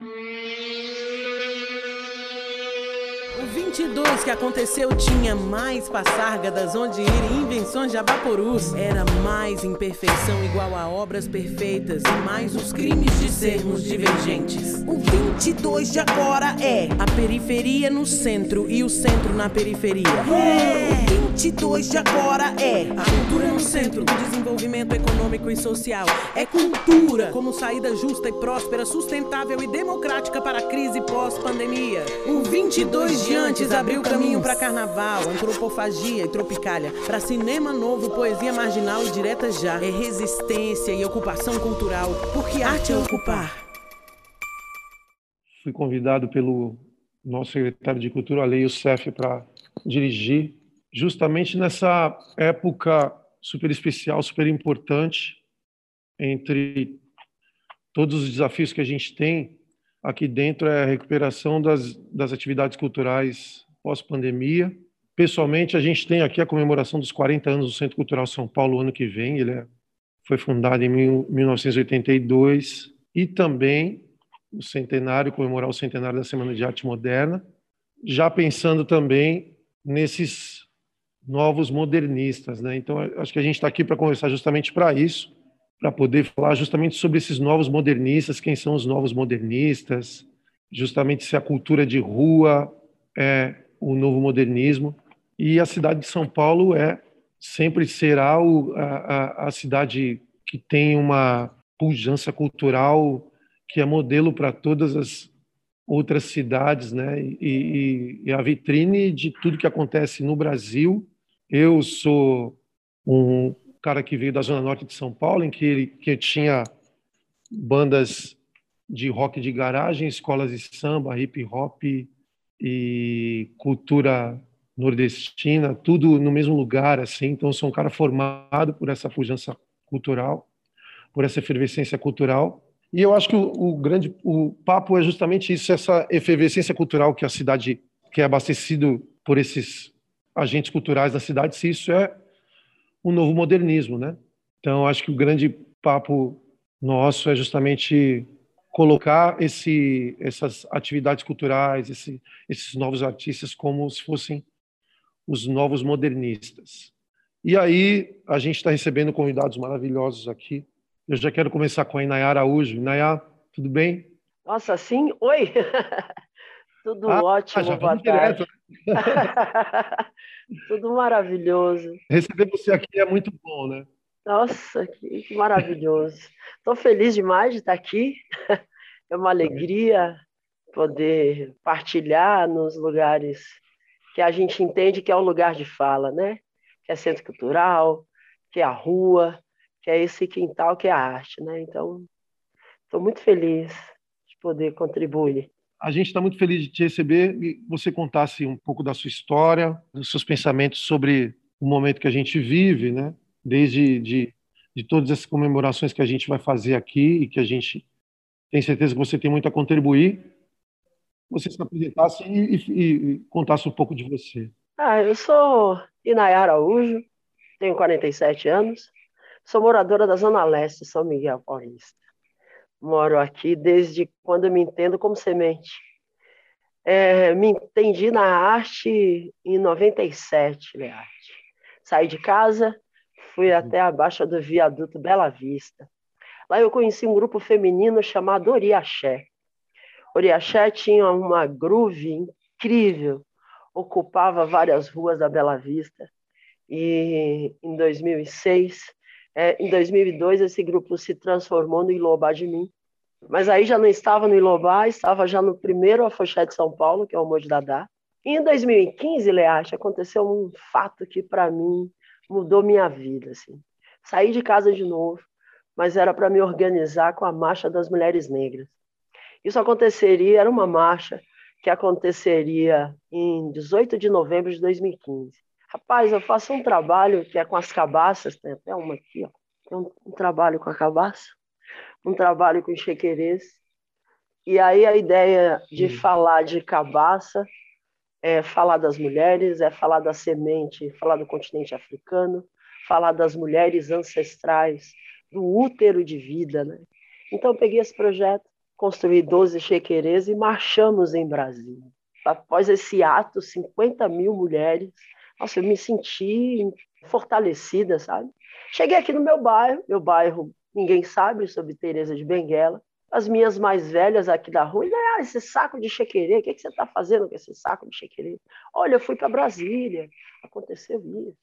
O 22 que aconteceu tinha mais passárgadas onde ir e invenções de abaporus. Era mais imperfeição igual a obras perfeitas e mais os crimes de sermos divergentes. O 22 de agora é a periferia no centro e o centro na periferia. O 22 de agora é a cultura no centro do desenvolvimento econômico e social. É cultura como saída justa e próspera, sustentável e democrática para a crise pós-pandemia. O 22 de antes abriu caminho para carnaval, antropofagia e tropicália, para cinema novo, poesia marginal e direta já. É resistência e ocupação cultural, porque arte é ocupar. Fui convidado pelo nosso secretário de Cultura, Alei Youssef, para dirigir, justamente nessa época super especial, super importante, entre todos os desafios que a gente tem aqui dentro é a recuperação das, das atividades culturais pós-pandemia. Pessoalmente, a gente tem aqui a comemoração dos 40 anos do Centro Cultural São Paulo ano que vem. Ele é, foi fundado em mil, 1982 e também o centenário, comemorar o centenário da Semana de Arte Moderna, já pensando também nesses novos modernistas, né? Então, acho que a gente está aqui para conversar justamente para isso, para poder falar justamente sobre esses novos modernistas, quem são os novos modernistas, justamente se a cultura de rua é o novo modernismo. E a cidade de São Paulo é sempre será o, a, a, cidade que tem uma pujança cultural que é modelo para todas as outras cidades, né? E, e, e, a vitrine de tudo que acontece no Brasil. Eu sou um cara que veio da zona norte de São Paulo, em que ele que tinha bandas de rock de garagem, escolas de samba, hip hop e cultura nordestina, tudo no mesmo lugar, assim. Então, sou um cara formado por essa pujança cultural, por essa efervescência cultural. E eu acho que o, o grande o papo é justamente isso, essa efervescência cultural que a cidade que é abastecido por esses agentes culturais da cidade, se isso é um novo modernismo, né? Então, acho que o grande papo nosso é justamente colocar esse, essas atividades culturais, esse, esses novos artistas como se fossem os novos modernistas. E aí a gente está recebendo convidados maravilhosos aqui. Eu já quero começar com a Inayá Araújo. Inayá, tudo bem? Nossa, sim? Oi! tudo ah, ótimo, boa tarde. Tudo maravilhoso. Receber você aqui é muito bom, né? Nossa, que, que maravilhoso. Estou feliz demais de estar aqui. É uma alegria poder partilhar nos lugares que a gente entende que é o lugar de fala, né? Que é centro cultural, que é a rua, que é esse quintal que é a arte, né? Então, estou muito feliz de poder contribuir. A gente está muito feliz de te receber e você contasse um pouco da sua história, dos seus pensamentos sobre o momento que a gente vive, né? Desde de, de todas essas comemorações que a gente vai fazer aqui e que a gente tem certeza que você tem muito a contribuir. Você se apresentasse e, e, e contasse um pouco de você. Ah, eu sou Inayara Araújo, tenho 47 anos, sou moradora da Zona Leste, São Miguel Paulista. Moro aqui desde quando me entendo como semente. É, me entendi na arte em 97, né, arte. Saí de casa, fui uhum. até a baixa do viaduto Bela Vista. Lá eu conheci um grupo feminino chamado Oriaxé. Oriaxé tinha uma groove incrível, ocupava várias ruas da Bela Vista. E em 2006, é, em 2002, esse grupo se transformou no Ilobá de Mim. Mas aí já não estava no Ilobá, estava já no primeiro Afoxé de São Paulo, que é o Mojo Dadá. E em 2015, Learte, aconteceu um fato que para mim mudou minha vida. Assim. Saí de casa de novo, mas era para me organizar com a Marcha das Mulheres Negras. Isso aconteceria, era uma marcha que aconteceria em 18 de novembro de 2015. Rapaz, eu faço um trabalho que é com as cabaças, tem até uma aqui, ó. Tem um, um trabalho com a cabaça, um trabalho com chequerês. E aí a ideia de hum. falar de cabaça é falar das mulheres, é falar da semente, falar do continente africano, falar das mulheres ancestrais, do útero de vida, né? Então eu peguei esse projeto construí 12 chequerês e marchamos em Brasília. Após esse ato, 50 mil mulheres, nossa, eu me senti fortalecida, sabe? Cheguei aqui no meu bairro, meu bairro, ninguém sabe sobre Teresa de Benguela, as minhas mais velhas aqui da rua, ah, esse saco de chequerê, o que, que você está fazendo com esse saco de chequerê? Olha, eu fui para Brasília, aconteceu isso.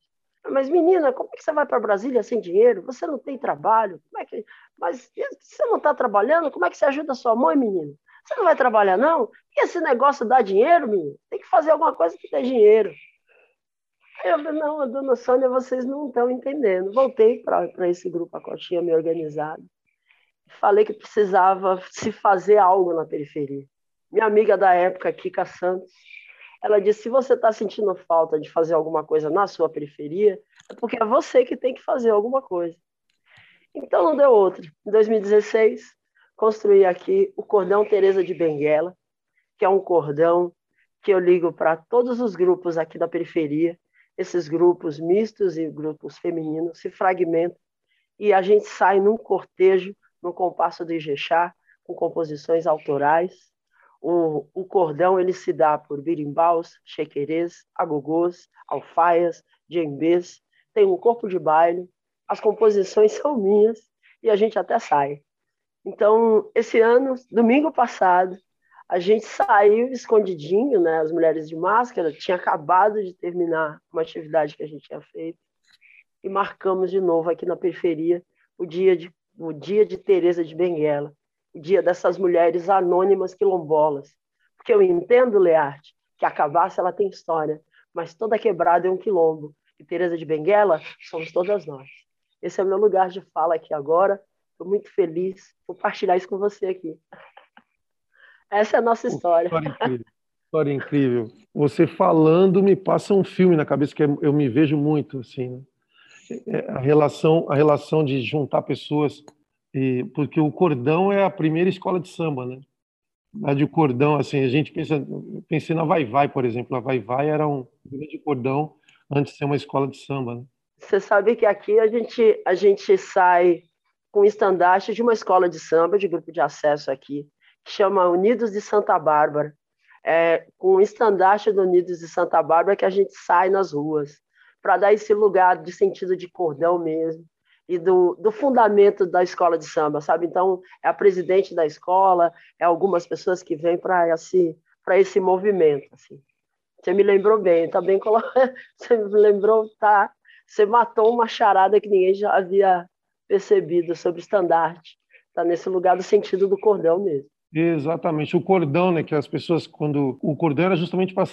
Mas, menina, como é que você vai para Brasília sem dinheiro? Você não tem trabalho? Como é que... Mas você não está trabalhando? Como é que você ajuda a sua mãe, menina? Você não vai trabalhar, não? E esse negócio dá dinheiro, menino? Tem que fazer alguma coisa que dê dinheiro. Eu falei, não, dona Sônia, vocês não estão entendendo. Voltei para esse grupo, a Cotinha me organizado. Falei que precisava se fazer algo na periferia. Minha amiga da época, Kika Santos, ela disse: se você está sentindo falta de fazer alguma coisa na sua periferia, é porque é você que tem que fazer alguma coisa. Então não deu outra. Em 2016, construí aqui o cordão Teresa de Benguela, que é um cordão que eu ligo para todos os grupos aqui da periferia. Esses grupos mistos e grupos femininos se fragmentam e a gente sai num cortejo, no compasso do Ijexá, com composições autorais, o, o cordão ele se dá por birimbaus, chequerês, agogôs, alfaias, djembês, tem um corpo de baile, as composições são minhas e a gente até sai. Então, esse ano, domingo passado, a gente saiu escondidinho, né? As mulheres de máscara tinha acabado de terminar uma atividade que a gente tinha feito e marcamos de novo aqui na periferia o dia de o dia de Teresa de Benguela, dia dessas mulheres anônimas quilombolas. Porque eu entendo, Learte, que a cabaça ela tem história, mas toda quebrada é um quilombo. E Teresa de Benguela somos todas nós. Esse é o meu lugar de fala aqui agora. Estou muito feliz por compartilhar isso com você aqui. Essa é a nossa história. História incrível. História incrível. Você falando me passa um filme na cabeça que eu me vejo muito assim. Né? É, a relação, a relação de juntar pessoas e, porque o cordão é a primeira escola de samba, né? A de cordão, assim, a gente pensa, pensei na Vai Vai, por exemplo. A Vai Vai era um grande cordão antes de ser uma escola de samba, né? Você sabe que aqui a gente, a gente sai com estandarte de uma escola de samba, de grupo de acesso aqui, que chama Unidos de Santa Bárbara. É com o estandarte do Unidos de Santa Bárbara que a gente sai nas ruas, para dar esse lugar de sentido de cordão mesmo e do, do fundamento da escola de samba, sabe? Então, é a presidente da escola, é algumas pessoas que vêm para esse, esse movimento. Assim. Você me lembrou bem, tá bem Você me lembrou, tá? Você matou uma charada que ninguém já havia percebido sobre o estandarte. Está nesse lugar do sentido do cordão mesmo. Exatamente, o cordão, né? Que as pessoas, quando. O cordão era justamente para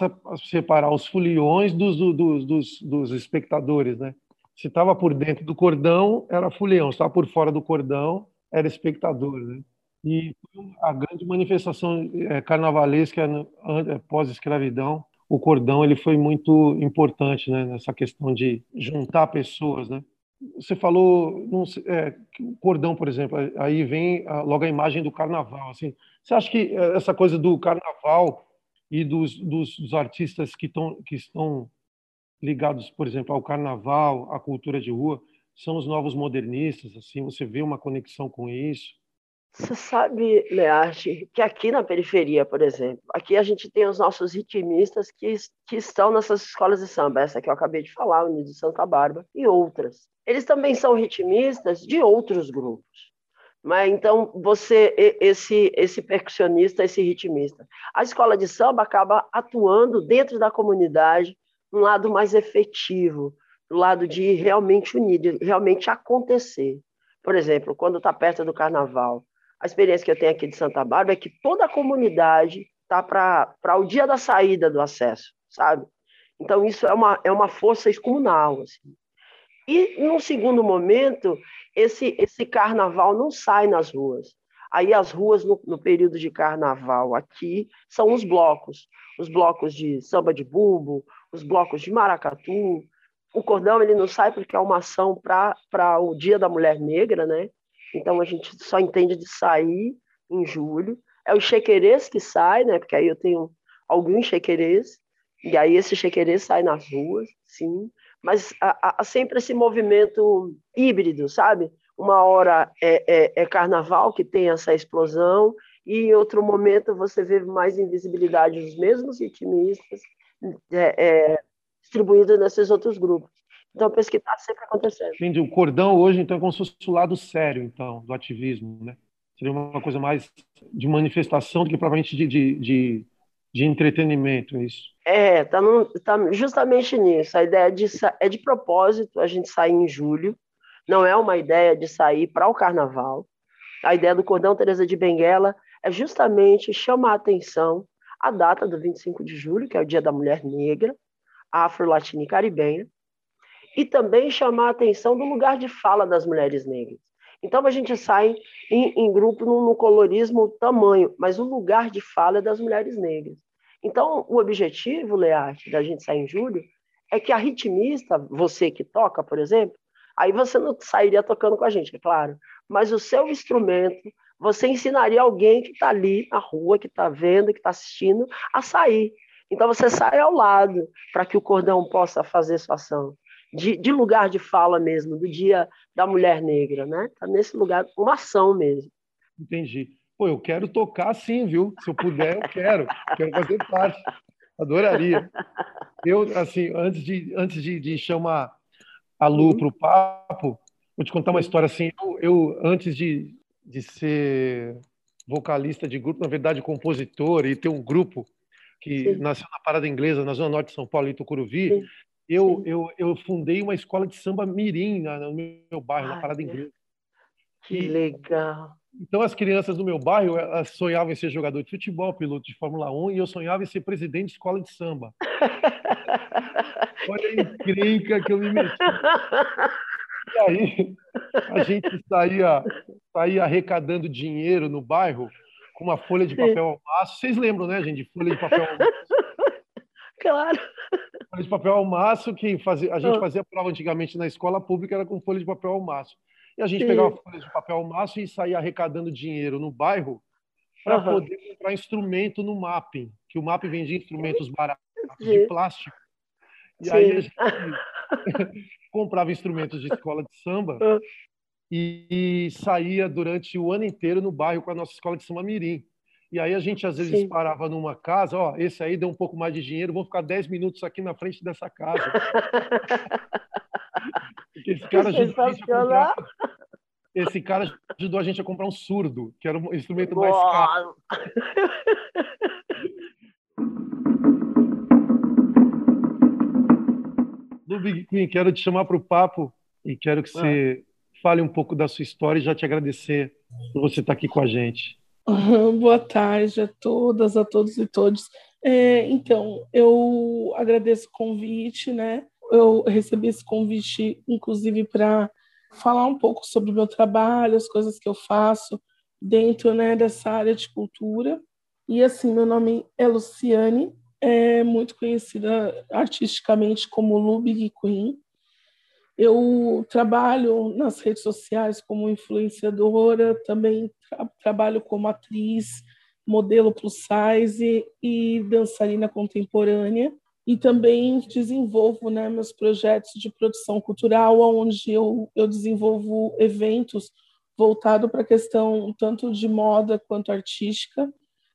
separar os foliões dos, dos, dos, dos espectadores, né? Se estava por dentro do cordão, era fuleão. Se estava por fora do cordão, era espectador. Né? E a grande manifestação é, carnavalesca é, pós-escravidão, o cordão ele foi muito importante né, nessa questão de juntar pessoas. Né? Você falou, é, o cordão, por exemplo, aí vem logo a imagem do carnaval. Assim, você acha que essa coisa do carnaval e dos, dos, dos artistas que, tão, que estão ligados, por exemplo, ao carnaval, à cultura de rua, são os novos modernistas, assim, você vê uma conexão com isso? Você sabe, Learte, que aqui na periferia, por exemplo, aqui a gente tem os nossos ritmistas que, que estão nessas escolas de samba, essa que eu acabei de falar, Unido de Santa Bárbara, e outras. Eles também são ritmistas de outros grupos. Mas então você esse esse percussionista, esse ritmista, a escola de samba acaba atuando dentro da comunidade um lado mais efetivo, do lado de realmente unir, realmente acontecer. Por exemplo, quando está perto do carnaval, a experiência que eu tenho aqui de Santa Bárbara é que toda a comunidade está para o dia da saída do acesso, sabe? Então, isso é uma, é uma força excomunal. Assim. E, num segundo momento, esse, esse carnaval não sai nas ruas. Aí, as ruas, no, no período de carnaval aqui, são os blocos. Os blocos de samba de bumbo, os blocos de maracatu. O cordão ele não sai porque é uma ação para o Dia da Mulher Negra, né? Então a gente só entende de sair em julho. É o chequerês que sai, né? Porque aí eu tenho alguns chequerês, e aí esse chequerês sai nas ruas, sim. Mas há, há sempre esse movimento híbrido, sabe? Uma hora é, é, é carnaval que tem essa explosão, e em outro momento você vê mais invisibilidade dos mesmos ritmistas é, é, distribuídos nesses outros grupos. Então, penso que está sempre acontecendo. Entendi. O cordão hoje, então, é como se fosse o lado sério, então, do ativismo, né? Seria uma coisa mais de manifestação do que provavelmente de, de, de, de entretenimento, é isso? É, tá, tá justamente nisso. A ideia de, é de propósito a gente sair em julho, não é uma ideia de sair para o carnaval. A ideia do Cordão Teresa de Benguela é justamente chamar a atenção a data do 25 de julho, que é o Dia da Mulher Negra, afro-latina e caribenha, e também chamar a atenção do lugar de fala das mulheres negras. Então a gente sai em, em grupo no, no, colorismo tamanho, mas o lugar de fala é das mulheres negras. Então o objetivo, Learte, da gente sair em julho, é que a ritmista, você que toca, por exemplo, aí você não sairia tocando com a gente, é claro, mas o seu instrumento, você ensinaria alguém que está ali na rua, que está vendo, que está assistindo, a sair. Então você sai ao lado para que o cordão possa fazer sua ação de, de, lugar de fala mesmo, do Dia da Mulher Negra, né? Tá nesse lugar, uma ação mesmo. Entendi. Pô, eu quero tocar sim, viu? Se eu puder, eu quero. quero fazer parte. Adoraria. Eu, assim, antes de, antes de, de chamar a Lu uhum. para o papo, vou te contar uma história assim. Eu, eu, antes de, de ser vocalista de grupo, na verdade, compositor e ter um grupo que Sim. nasceu na Parada Inglesa, na Zona Norte de São Paulo, em Tucuruvi, Sim eu, eu, eu fundei uma escola de samba mirim no meu bairro, Ai, na Parada Inglesa. Que e, legal! Então, as crianças do meu bairro elas sonhavam em ser jogador de futebol, piloto de Fórmula 1, e eu sonhava em ser presidente de escola de samba. Olha a encrenca que eu me meti. E aí, a gente saía, saía arrecadando dinheiro no bairro com uma folha de papel ao maço. Vocês lembram, né, gente, de folha de papel ao maço? Claro folha de papel ao maço, que fazia, a gente ah. fazia prova antigamente na escola pública, era com folha de papel ao maço. E a gente Sim. pegava folha de papel ao maço e saía arrecadando dinheiro no bairro para uhum. poder comprar instrumento no mapping, que o mapping vendia instrumentos baratos Sim. de plástico. E Sim. aí a gente comprava instrumentos de escola de samba e, e saía durante o ano inteiro no bairro com a nossa escola de samba mirim. E aí a gente às vezes Sim. parava numa casa, ó, esse aí deu um pouco mais de dinheiro, vou ficar 10 minutos aqui na frente dessa casa. Esse cara ajudou a gente a comprar, esse cara ajudou a gente a comprar um surdo, que era um instrumento mais caro. Big Queen, quero te chamar para o papo e quero que você ah. fale um pouco da sua história e já te agradecer por você estar aqui com a gente. Boa tarde a todas, a todos e todos. É, então, eu agradeço o convite, né? Eu recebi esse convite, inclusive, para falar um pouco sobre o meu trabalho, as coisas que eu faço dentro né, dessa área de cultura. E, assim, meu nome é Luciane, é muito conhecida artisticamente como Lu Big Queen. Eu trabalho nas redes sociais como influenciadora, também tra trabalho como atriz, modelo plus size e dançarina contemporânea. E também desenvolvo né, meus projetos de produção cultural, onde eu, eu desenvolvo eventos voltados para a questão tanto de moda quanto artística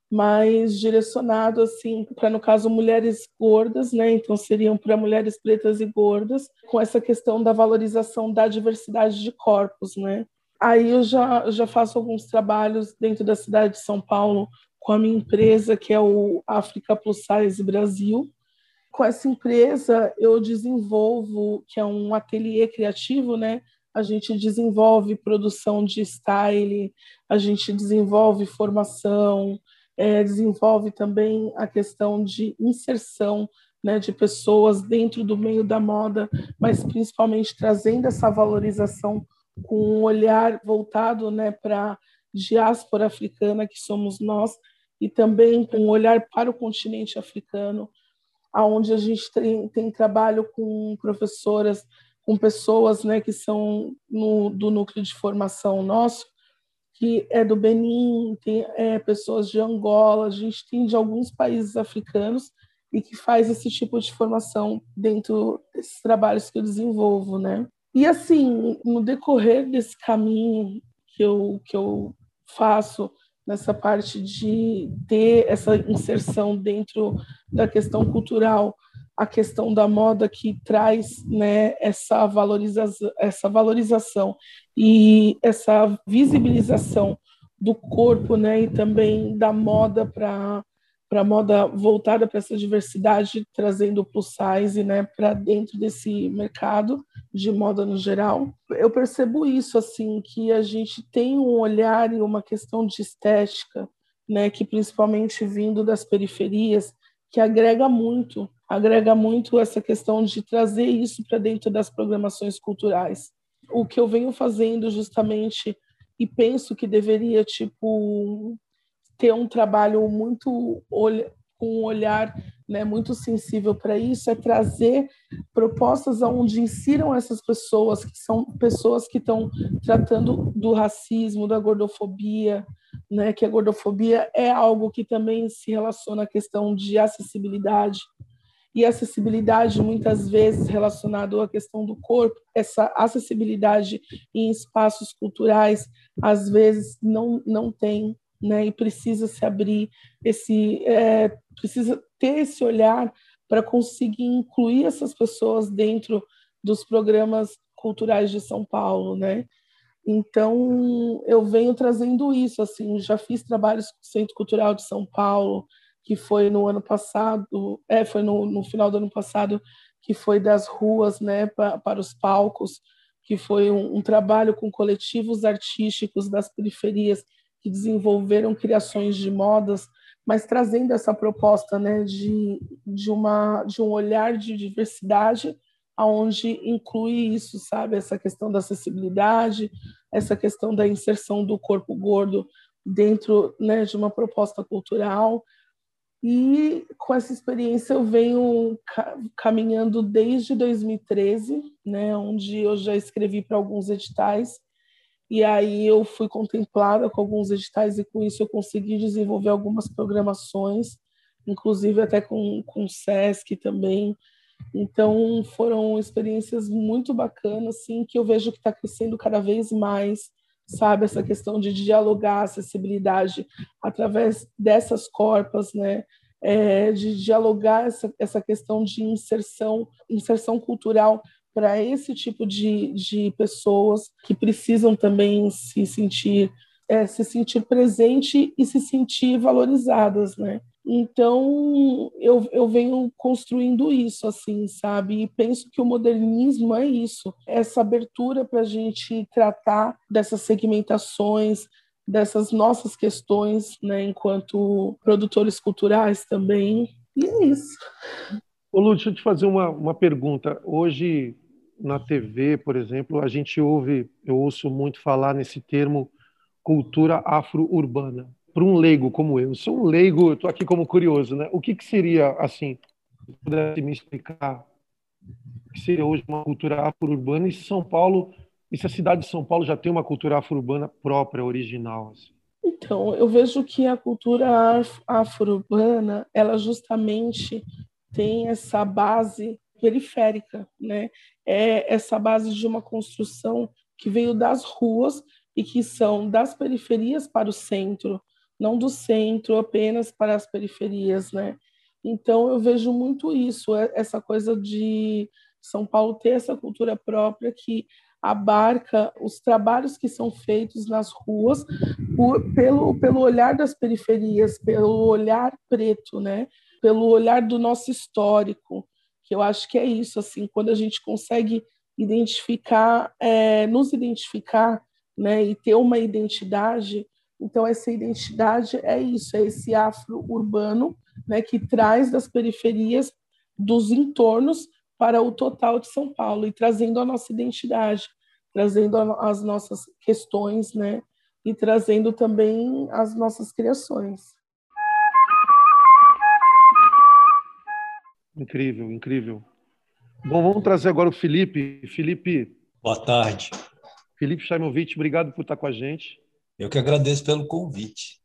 mais direcionado assim para no caso mulheres gordas, né? Então seriam para mulheres pretas e gordas, com essa questão da valorização da diversidade de corpos, né? Aí eu já já faço alguns trabalhos dentro da cidade de São Paulo com a minha empresa que é o África Plus Size Brasil. Com essa empresa eu desenvolvo que é um ateliê criativo, né? A gente desenvolve produção de style, a gente desenvolve formação, é, desenvolve também a questão de inserção né, de pessoas dentro do meio da moda, mas principalmente trazendo essa valorização com um olhar voltado né, para a diáspora africana que somos nós e também com um olhar para o continente africano, aonde a gente tem, tem trabalho com professoras, com pessoas né, que são no, do núcleo de formação nosso, que é do Benin, tem é, pessoas de Angola, a gente tem de alguns países africanos e que faz esse tipo de formação dentro desses trabalhos que eu desenvolvo, né? E assim, no decorrer desse caminho que eu, que eu faço nessa parte de ter essa inserção dentro da questão cultural, a questão da moda que traz né, essa, valorização, essa valorização e essa visibilização do corpo né, e também da moda para para moda voltada para essa diversidade, trazendo plus size né, para dentro desse mercado de moda no geral. Eu percebo isso, assim, que a gente tem um olhar e uma questão de estética, né, que principalmente vindo das periferias, que agrega muito, agrega muito essa questão de trazer isso para dentro das programações culturais. O que eu venho fazendo justamente e penso que deveria tipo ter um trabalho muito com um olhar né, muito sensível para isso é trazer propostas onde insiram essas pessoas que são pessoas que estão tratando do racismo, da gordofobia, né, que a gordofobia é algo que também se relaciona à questão de acessibilidade. E acessibilidade muitas vezes relacionado à questão do corpo, essa acessibilidade em espaços culturais às vezes não não tem né? E precisa se abrir esse, é, precisa ter esse olhar para conseguir incluir essas pessoas dentro dos programas culturais de São Paulo, né? Então eu venho trazendo isso, assim, já fiz trabalhos com o Centro Cultural de São Paulo, que foi no ano passado, é, foi no, no final do ano passado, que foi das ruas, né, pra, para os palcos, que foi um, um trabalho com coletivos artísticos das periferias que desenvolveram criações de modas, mas trazendo essa proposta né, de, de, uma, de um olhar de diversidade, aonde inclui isso, sabe? Essa questão da acessibilidade, essa questão da inserção do corpo gordo dentro né, de uma proposta cultural. E com essa experiência eu venho caminhando desde 2013, né, onde eu já escrevi para alguns editais e aí eu fui contemplada com alguns editais e com isso eu consegui desenvolver algumas programações, inclusive até com, com o SESC também. Então foram experiências muito bacanas, assim, que eu vejo que está crescendo cada vez mais, sabe? Essa questão de dialogar acessibilidade através dessas corpas, né? É, de dialogar essa, essa questão de inserção, inserção cultural para esse tipo de, de pessoas que precisam também se sentir é, se sentir presente e se sentir valorizadas, né? Então eu, eu venho construindo isso, assim, sabe? E penso que o modernismo é isso, essa abertura para a gente tratar dessas segmentações, dessas nossas questões, né? Enquanto produtores culturais também. E é isso. Ô Lu, deixa eu te fazer uma, uma pergunta. Hoje na TV, por exemplo, a gente ouve, eu ouço muito falar nesse termo cultura afro-urbana. Para um leigo como eu, sou um leigo, estou aqui como curioso, né? O que, que seria, assim, se pudesse me explicar, o que seria hoje uma cultura afro-urbana e São Paulo, e se a cidade de São Paulo já tem uma cultura afro-urbana própria, original? Assim? Então, eu vejo que a cultura afro-urbana, ela justamente tem essa base periférica, né? É essa base de uma construção que veio das ruas e que são das periferias para o centro, não do centro apenas para as periferias, né? Então eu vejo muito isso, é, essa coisa de São Paulo ter essa cultura própria que abarca os trabalhos que são feitos nas ruas por, pelo, pelo olhar das periferias, pelo olhar preto, né? pelo olhar do nosso histórico que eu acho que é isso, assim, quando a gente consegue identificar, é, nos identificar, né, e ter uma identidade, então essa identidade é isso, é esse afro-urbano, né, que traz das periferias, dos entornos para o total de São Paulo e trazendo a nossa identidade, trazendo as nossas questões, né, e trazendo também as nossas criações. Incrível, incrível. Bom, vamos trazer agora o Felipe. Felipe. Boa tarde. Felipe Chaimovic, obrigado por estar com a gente. Eu que agradeço pelo convite.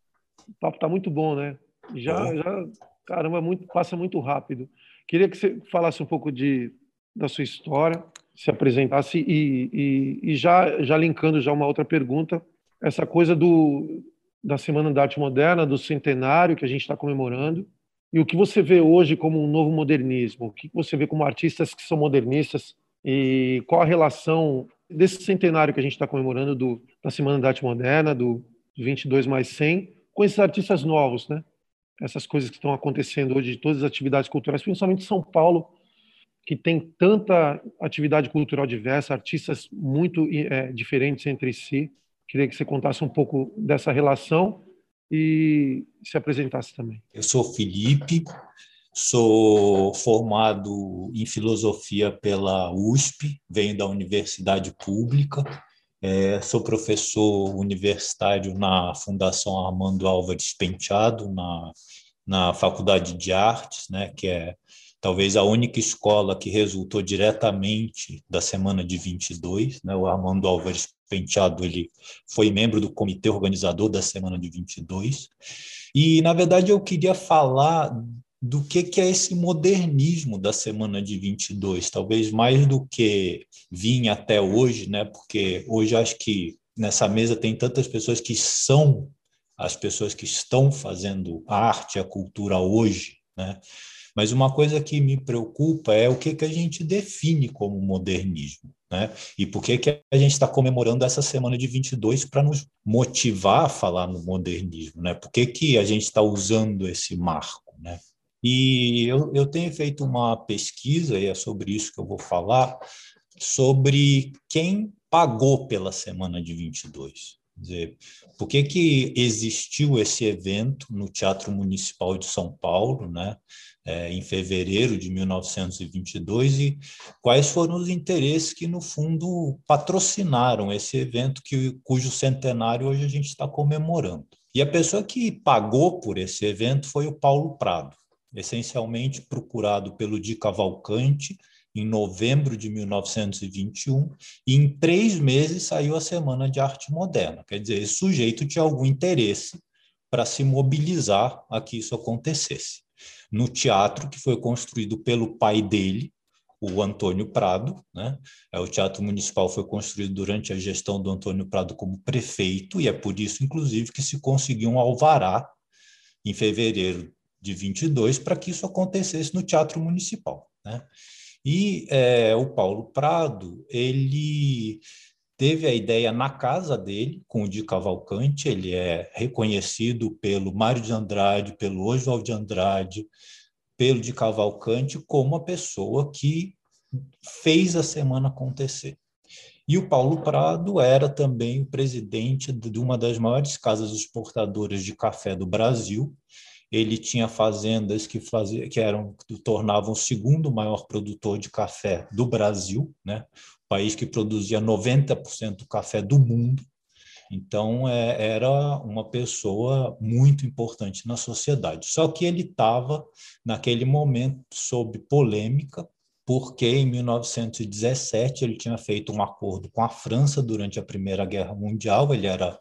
O papo está muito bom, né? Já, já caramba, muito, passa muito rápido. Queria que você falasse um pouco de, da sua história, se apresentasse e, e, e já, já linkando já uma outra pergunta, essa coisa do, da Semana da Arte Moderna, do centenário que a gente está comemorando, e o que você vê hoje como um novo modernismo? O que você vê como artistas que são modernistas e qual a relação desse centenário que a gente está comemorando do, da Semana da Arte Moderna, do 22 mais 100, com esses artistas novos, né? Essas coisas que estão acontecendo hoje, de todas as atividades culturais, principalmente São Paulo, que tem tanta atividade cultural diversa, artistas muito é, diferentes entre si. Queria que você contasse um pouco dessa relação e se apresentasse também. Eu sou Felipe, sou formado em filosofia pela USP, venho da universidade pública, é, sou professor universitário na Fundação Armando Álvares Penteado, na, na Faculdade de Artes, né, que é talvez a única escola que resultou diretamente da semana de 22, né? O Armando Álvares Penteado, ele foi membro do comitê organizador da semana de 22. E na verdade eu queria falar do que que é esse modernismo da semana de 22, talvez mais do que vinha até hoje, né? Porque hoje acho que nessa mesa tem tantas pessoas que são as pessoas que estão fazendo a arte, a cultura hoje, né? Mas uma coisa que me preocupa é o que, que a gente define como modernismo. Né? E por que, que a gente está comemorando essa semana de 22 para nos motivar a falar no modernismo? Né? Por que, que a gente está usando esse marco? Né? E eu, eu tenho feito uma pesquisa, e é sobre isso que eu vou falar, sobre quem pagou pela semana de 22 dizer, por que, que existiu esse evento no Teatro Municipal de São Paulo, né, é, em fevereiro de 1922, e quais foram os interesses que, no fundo, patrocinaram esse evento, que, cujo centenário hoje a gente está comemorando. E a pessoa que pagou por esse evento foi o Paulo Prado, essencialmente procurado pelo Di Cavalcante, em novembro de 1921, e em três meses saiu a Semana de Arte Moderna. Quer dizer, esse sujeito tinha algum interesse para se mobilizar a que isso acontecesse. No teatro que foi construído pelo pai dele, o Antônio Prado, né? É, o Teatro Municipal foi construído durante a gestão do Antônio Prado como prefeito, e é por isso, inclusive, que se conseguiu um alvará em fevereiro de 22 para que isso acontecesse no Teatro Municipal. Né? E é, o Paulo Prado, ele teve a ideia na casa dele, com o Di Cavalcante, ele é reconhecido pelo Mário de Andrade, pelo Oswald de Andrade, pelo Di Cavalcante, como a pessoa que fez a semana acontecer. E o Paulo Prado era também o presidente de uma das maiores casas exportadoras de café do Brasil, ele tinha fazendas que, fazia, que eram que tornavam o segundo maior produtor de café do Brasil, né? País que produzia 90% do café do mundo. Então, é, era uma pessoa muito importante na sociedade. Só que ele estava, naquele momento, sob polêmica, porque em 1917 ele tinha feito um acordo com a França durante a Primeira Guerra Mundial, ele era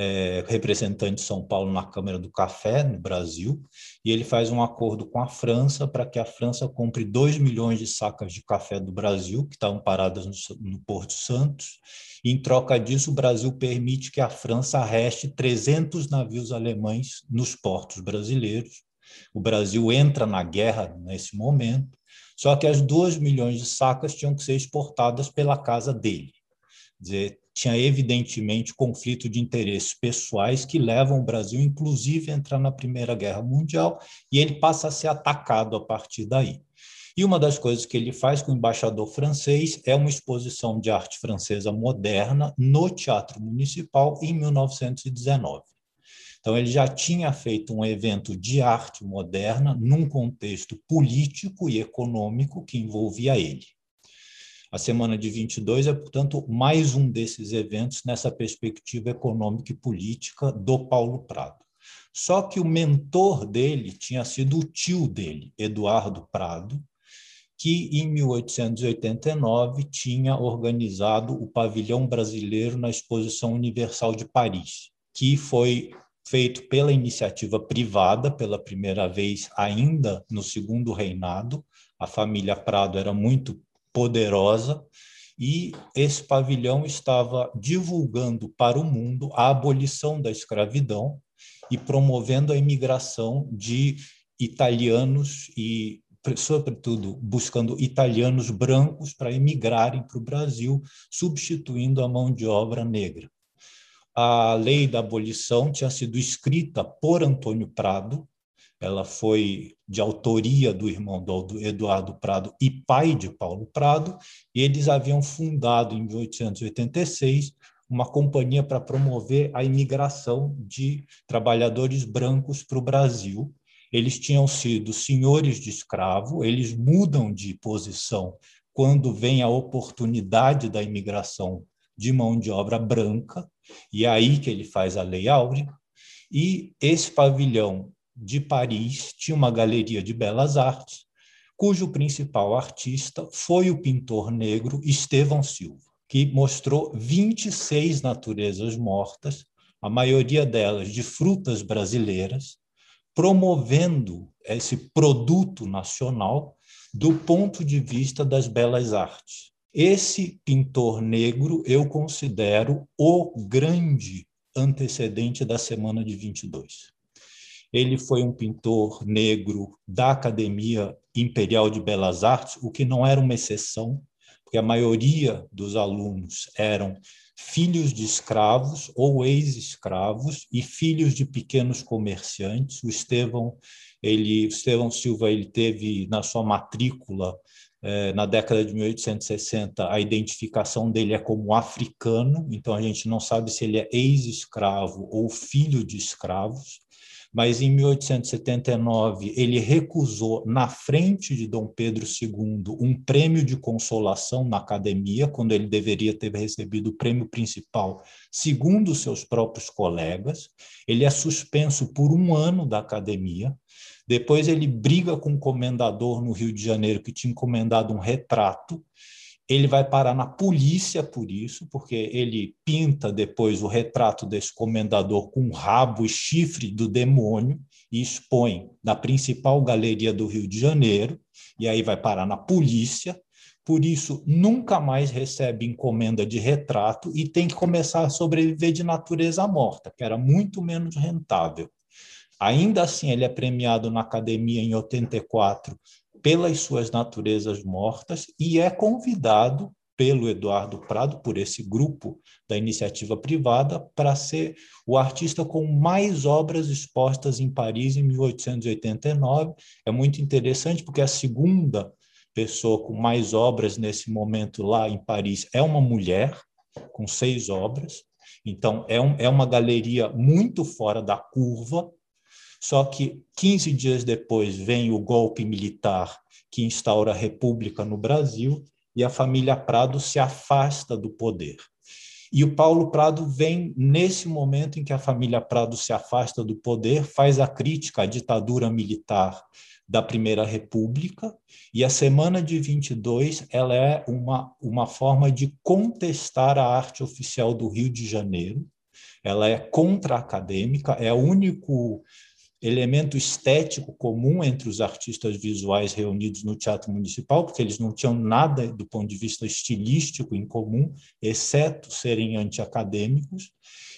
é, representante de São Paulo na Câmara do Café, no Brasil, e ele faz um acordo com a França para que a França compre 2 milhões de sacas de café do Brasil, que estavam paradas no, no Porto Santos, e em troca disso, o Brasil permite que a França arreste 300 navios alemães nos portos brasileiros. O Brasil entra na guerra nesse momento, só que as 2 milhões de sacas tinham que ser exportadas pela casa dele. Quer dizer, tinha evidentemente conflito de interesses pessoais que levam o Brasil, inclusive, a entrar na Primeira Guerra Mundial, e ele passa a ser atacado a partir daí. E uma das coisas que ele faz com o embaixador francês é uma exposição de arte francesa moderna no Teatro Municipal em 1919. Então, ele já tinha feito um evento de arte moderna num contexto político e econômico que envolvia ele. A semana de 22 é, portanto, mais um desses eventos nessa perspectiva econômica e política do Paulo Prado. Só que o mentor dele tinha sido o tio dele, Eduardo Prado, que em 1889 tinha organizado o pavilhão brasileiro na Exposição Universal de Paris, que foi feito pela iniciativa privada pela primeira vez ainda no segundo reinado. A família Prado era muito poderosa e esse pavilhão estava divulgando para o mundo a abolição da escravidão e promovendo a imigração de italianos e sobretudo buscando italianos brancos para emigrarem para o Brasil, substituindo a mão de obra negra. A lei da abolição tinha sido escrita por Antônio Prado, ela foi de autoria do irmão do Eduardo Prado e pai de Paulo Prado, e eles haviam fundado em 1886 uma companhia para promover a imigração de trabalhadores brancos para o Brasil. Eles tinham sido senhores de escravo, eles mudam de posição quando vem a oportunidade da imigração de mão de obra branca, e é aí que ele faz a Lei Áurea. E esse pavilhão de Paris tinha uma galeria de belas artes, cujo principal artista foi o pintor negro Estevão Silva, que mostrou 26 naturezas mortas, a maioria delas de frutas brasileiras, promovendo esse produto nacional do ponto de vista das belas artes. Esse pintor negro eu considero o grande antecedente da Semana de 22. Ele foi um pintor negro da Academia Imperial de Belas Artes, o que não era uma exceção, porque a maioria dos alunos eram filhos de escravos ou ex-escravos e filhos de pequenos comerciantes. O Estevão, ele, Estevão Silva, ele teve na sua matrícula é, na década de 1860, a identificação dele é como africano, então a gente não sabe se ele é ex-escravo ou filho de escravos mas em 1879 ele recusou, na frente de Dom Pedro II, um prêmio de consolação na academia, quando ele deveria ter recebido o prêmio principal, segundo seus próprios colegas. Ele é suspenso por um ano da academia. Depois ele briga com o comendador no Rio de Janeiro, que tinha encomendado um retrato, ele vai parar na polícia por isso, porque ele pinta depois o retrato desse comendador com rabo e chifre do demônio e expõe na principal galeria do Rio de Janeiro, e aí vai parar na polícia. Por isso, nunca mais recebe encomenda de retrato e tem que começar a sobreviver de natureza morta, que era muito menos rentável. Ainda assim, ele é premiado na academia em 84 pelas suas naturezas mortas e é convidado pelo Eduardo Prado, por esse grupo da iniciativa privada, para ser o artista com mais obras expostas em Paris em 1889. É muito interessante porque a segunda pessoa com mais obras nesse momento lá em Paris é uma mulher, com seis obras. Então, é, um, é uma galeria muito fora da curva, só que 15 dias depois vem o golpe militar que instaura a república no Brasil e a família Prado se afasta do poder. E o Paulo Prado vem nesse momento em que a família Prado se afasta do poder, faz a crítica à ditadura militar da Primeira República, e a Semana de 22 ela é uma, uma forma de contestar a arte oficial do Rio de Janeiro, ela é contra-acadêmica, é o único elemento estético comum entre os artistas visuais reunidos no Teatro Municipal, porque eles não tinham nada do ponto de vista estilístico em comum, exceto serem antiacadêmicos,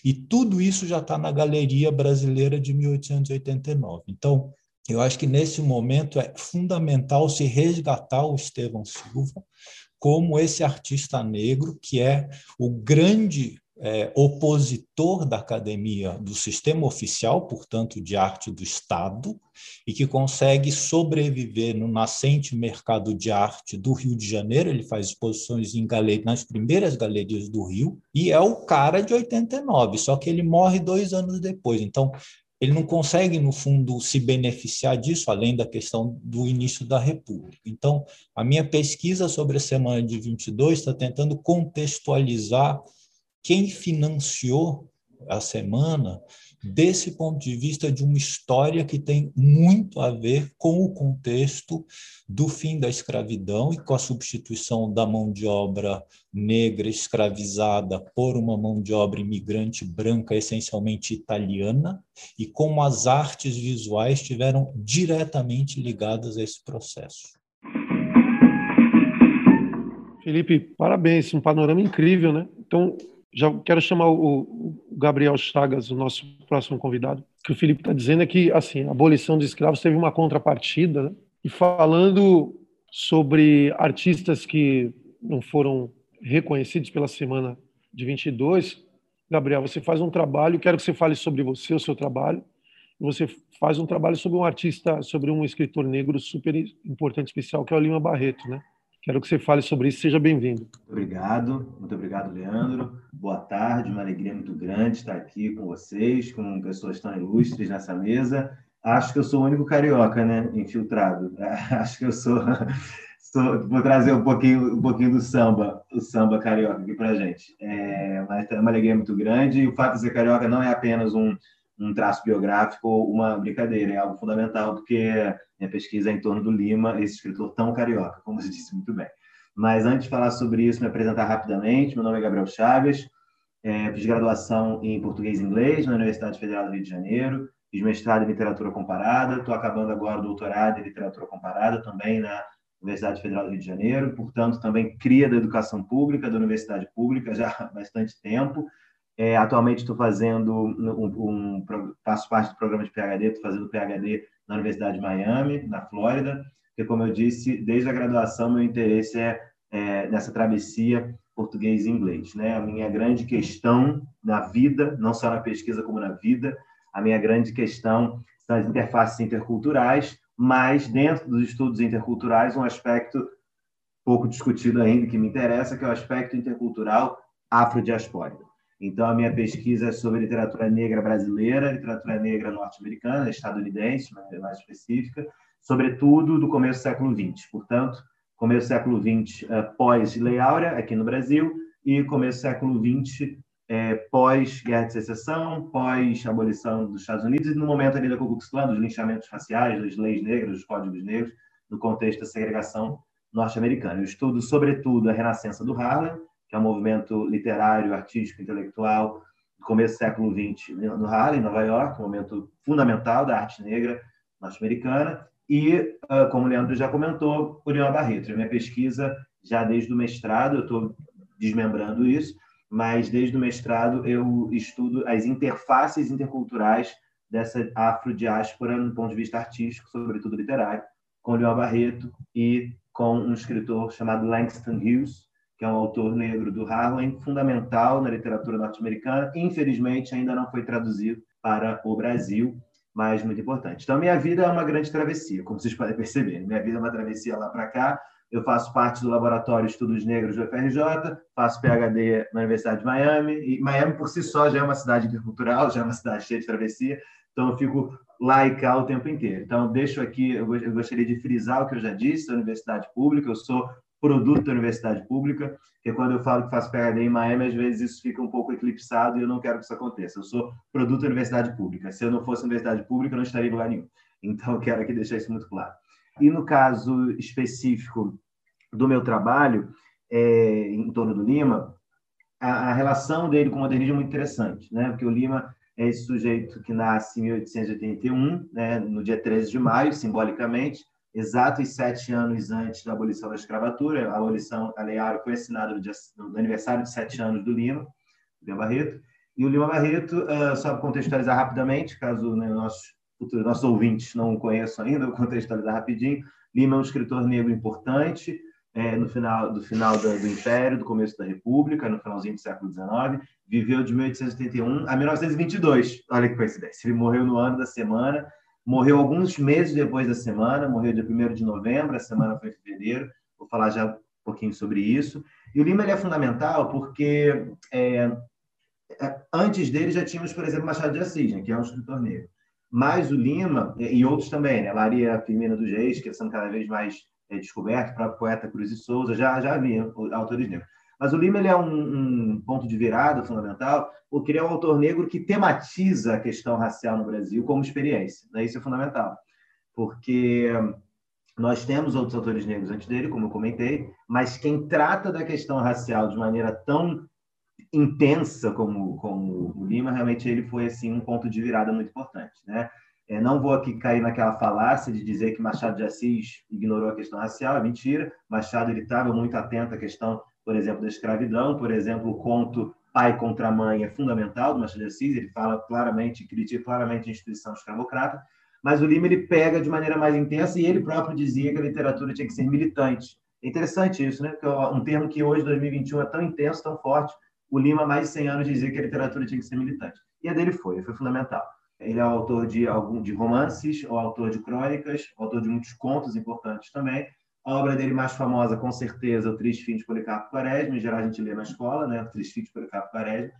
e tudo isso já está na Galeria Brasileira de 1889. Então, eu acho que nesse momento é fundamental se resgatar o Estevão Silva como esse artista negro que é o grande é, opositor da academia do sistema oficial, portanto, de arte do Estado, e que consegue sobreviver no nascente mercado de arte do Rio de Janeiro. Ele faz exposições em nas primeiras galerias do Rio, e é o cara de 89, só que ele morre dois anos depois. Então, ele não consegue, no fundo, se beneficiar disso, além da questão do início da República. Então, a minha pesquisa sobre a Semana de 22 está tentando contextualizar quem financiou a semana desse ponto de vista de uma história que tem muito a ver com o contexto do fim da escravidão e com a substituição da mão de obra negra escravizada por uma mão de obra imigrante branca, essencialmente italiana, e como as artes visuais estiveram diretamente ligadas a esse processo. Felipe, parabéns, um panorama incrível, né? Então, já quero chamar o, Gabriel Chagas, o nosso próximo convidado. O que o Felipe está dizendo é que, assim, a abolição de escravos teve uma contrapartida, né? E falando sobre artistas que não foram reconhecidos pela semana de 22, Gabriel, você faz um trabalho, quero que você fale sobre você, o seu trabalho. Você faz um trabalho sobre um artista, sobre um escritor negro super importante, especial, que é o Lima Barreto, né? Quero que você fale sobre isso. Seja bem-vindo. Obrigado, muito obrigado, Leandro. Boa tarde, uma alegria muito grande estar aqui com vocês, com pessoas tão ilustres nessa mesa. Acho que eu sou o único carioca, né, infiltrado. Acho que eu sou, sou vou trazer um pouquinho, um pouquinho do samba, o samba carioca aqui para gente. É, mas é uma alegria muito grande. E o fato de ser carioca não é apenas um um traço biográfico uma brincadeira, é algo fundamental, porque minha pesquisa é em torno do Lima, esse escritor tão carioca, como você disse muito bem. Mas antes de falar sobre isso, me apresentar rapidamente, meu nome é Gabriel Chagas, é, fiz graduação em português e inglês na Universidade Federal do Rio de Janeiro, fiz mestrado em literatura comparada, estou acabando agora o doutorado em literatura comparada também na Universidade Federal do Rio de Janeiro, portanto, também cria da educação pública, da universidade pública já há bastante tempo, é, atualmente estou fazendo um, um, faço parte do programa de PhD, estou fazendo PhD na Universidade de Miami, na Flórida, porque como eu disse, desde a graduação meu interesse é, é nessa travessia português e inglês, né? A minha grande questão na vida, não só na pesquisa como na vida, a minha grande questão são as interfaces interculturais, mas dentro dos estudos interculturais um aspecto pouco discutido ainda que me interessa, que é o aspecto intercultural afrodiaspórico. Então, a minha pesquisa é sobre literatura negra brasileira, literatura negra norte-americana, estadunidense, mais específica, sobretudo do começo do século XX. Portanto, começo do século XX uh, pós-Lei Áurea, aqui no Brasil, e começo do século XX é, pós-Guerra de Secessão, pós-abolição dos Estados Unidos, e no momento ali da Ku Klux Klan, dos linchamentos raciais, das leis negras, dos códigos negros, no contexto da segregação norte-americana. Eu estudo, sobretudo, a renascença do Harlem, que é um movimento literário, artístico, intelectual do começo do século XX no Harlem, Nova York, um momento fundamental da arte negra norte-americana. E, ah, como o Leandro já comentou, Leão Barreto. Minha pesquisa, já desde o mestrado, eu estou desmembrando isso, mas desde o mestrado eu estudo as interfaces interculturais dessa afrodiáspora no ponto de vista artístico, sobretudo literário, com Leão Barreto e com um escritor chamado Langston Hughes, que é um autor negro do Harlem, fundamental na literatura norte-americana. Infelizmente, ainda não foi traduzido para o Brasil, mas muito importante. Então, minha vida é uma grande travessia, como vocês podem perceber. Minha vida é uma travessia lá para cá. Eu faço parte do Laboratório Estudos Negros do FRJ, faço PhD na Universidade de Miami, e Miami por si só já é uma cidade intercultural, já é uma cidade cheia de travessia, então eu fico lá e cá o tempo inteiro. Então, deixo aqui, eu gostaria de frisar o que eu já disse, a universidade pública, eu sou produto da universidade pública, que quando eu falo que faço PhD em Miami, às vezes isso fica um pouco eclipsado e eu não quero que isso aconteça. Eu sou produto da universidade pública. Se eu não fosse universidade pública, eu não estaria em lugar nenhum. Então, eu quero aqui deixar isso muito claro. E no caso específico do meu trabalho, é, em torno do Lima, a, a, relação dele com o modernismo é muito interessante, né? porque o Lima é esse sujeito que nasce em 1881, né? no dia 13 de maio, simbolicamente, exatos sete anos antes da abolição da escravatura. A abolição, a Lei Áurea foi assinada no, dia, no aniversário de sete anos do Lima, Lima Barreto. E o Lima Barreto, uh, só para contextualizar rapidamente, caso né, nossos, nossos ouvintes não o conheçam ainda, vou contextualizar rapidinho. Lima é um escritor negro importante, é, no final do final do, do, Império, do começo da República, no finalzinho do século XIX, viveu de 1881 a 1922. Olha que coincidência. Ele morreu no ano da semana Morreu alguns meses depois da semana, morreu dia 1 de novembro, a semana foi em fevereiro, vou falar já um pouquinho sobre isso. E o Lima é fundamental porque é, é, antes dele já tínhamos, por exemplo, Machado de Assis, né, que é um escritor negro. Mas o Lima, e outros também, né, Maria Firmina dos Reis, que são cada vez mais é, descobertos, o próprio poeta Cruz e Souza, já, já havia autores negros. Mas o Lima ele é um, um, ponto de virada fundamental, porque ele é um autor negro que tematiza a questão racial no Brasil como experiência. Né? Isso é fundamental, porque nós temos outros autores negros antes dele, como eu comentei, mas quem trata da questão racial de maneira tão intensa como, como o Lima, realmente ele foi assim um ponto de virada muito importante, né? É, não vou aqui cair naquela falácia de dizer que Machado de Assis ignorou a questão racial, é mentira. Machado ele estava muito atento à questão, por exemplo, da escravidão, por exemplo, o conto Pai contra Mãe é fundamental do Machado de Assis, ele fala claramente, critica claramente a instituição escravocrata, mas o Lima ele pega de maneira mais intensa e ele próprio dizia que a literatura tinha que ser militante. É interessante isso, né? Porque é um termo que hoje, 2021, é tão intenso, tão forte. O Lima, mais de 100 anos, dizia que a literatura tinha que ser militante. E a dele foi, foi fundamental. Ele é autor de algum de romances, ou autor de crônicas, autor de muitos contos importantes também. A obra dele mais famosa, com certeza, O Triste Fim de Policarpo Quaresma. Em geral, a gente lê na escola, né? O Triste Fim de Policarpo Quaresma.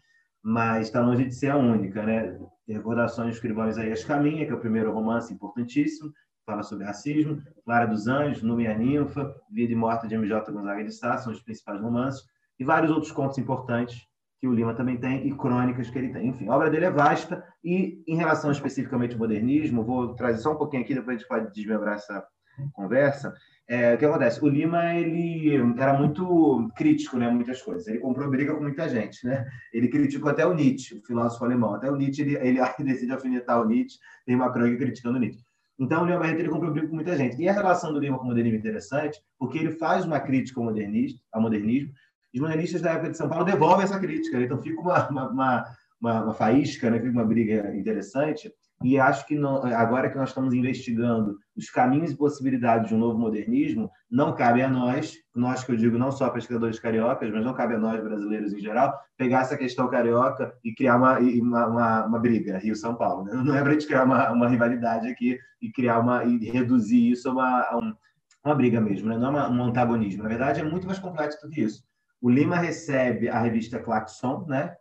Mas está longe de ser a única, né? Recordações Escrivão Isaías Caminha, que é o primeiro romance importantíssimo, fala sobre racismo. Clara dos Anjos, Nume e a Ninfa, Vida e Morte de M.J. Gonzaga de Sá, são os principais romances. E vários outros contos importantes que o Lima também tem e crônicas que ele tem. Enfim, a obra dele é vasta e, em relação especificamente ao modernismo, vou trazer só um pouquinho aqui, depois a gente pode desmembrar essa conversa. É, o que acontece? O Lima ele era muito crítico, né, muitas coisas. Ele comprou briga com muita gente, né? Ele criticou até o Nietzsche, o filósofo alemão. Até o Nietzsche ele, ele decide alfinetar o Nietzsche. Tem uma crônica criticando o Nietzsche. Então, o Lima Barreto ele comprou briga com muita gente. E a relação do Lima com o modernismo é interessante, porque ele faz uma crítica ao modernismo, ao modernismo os modernistas da época de São Paulo devolvem essa crítica. Né? Então fica uma, uma, uma, uma faísca, né? fica uma briga interessante. E acho que não, agora que nós estamos investigando os caminhos e possibilidades de um novo modernismo, não cabe a nós, nós que eu digo não só pesquisadores cariocas, mas não cabe a nós brasileiros em geral, pegar essa questão carioca e criar uma, uma, uma, uma briga Rio-São Paulo. Né? Não é para a gente criar uma, uma rivalidade aqui e criar uma e reduzir isso a uma, a um, uma briga mesmo, né? não é um antagonismo. Na verdade, é muito mais complexo do que isso. O Lima recebe a revista Claxon, né?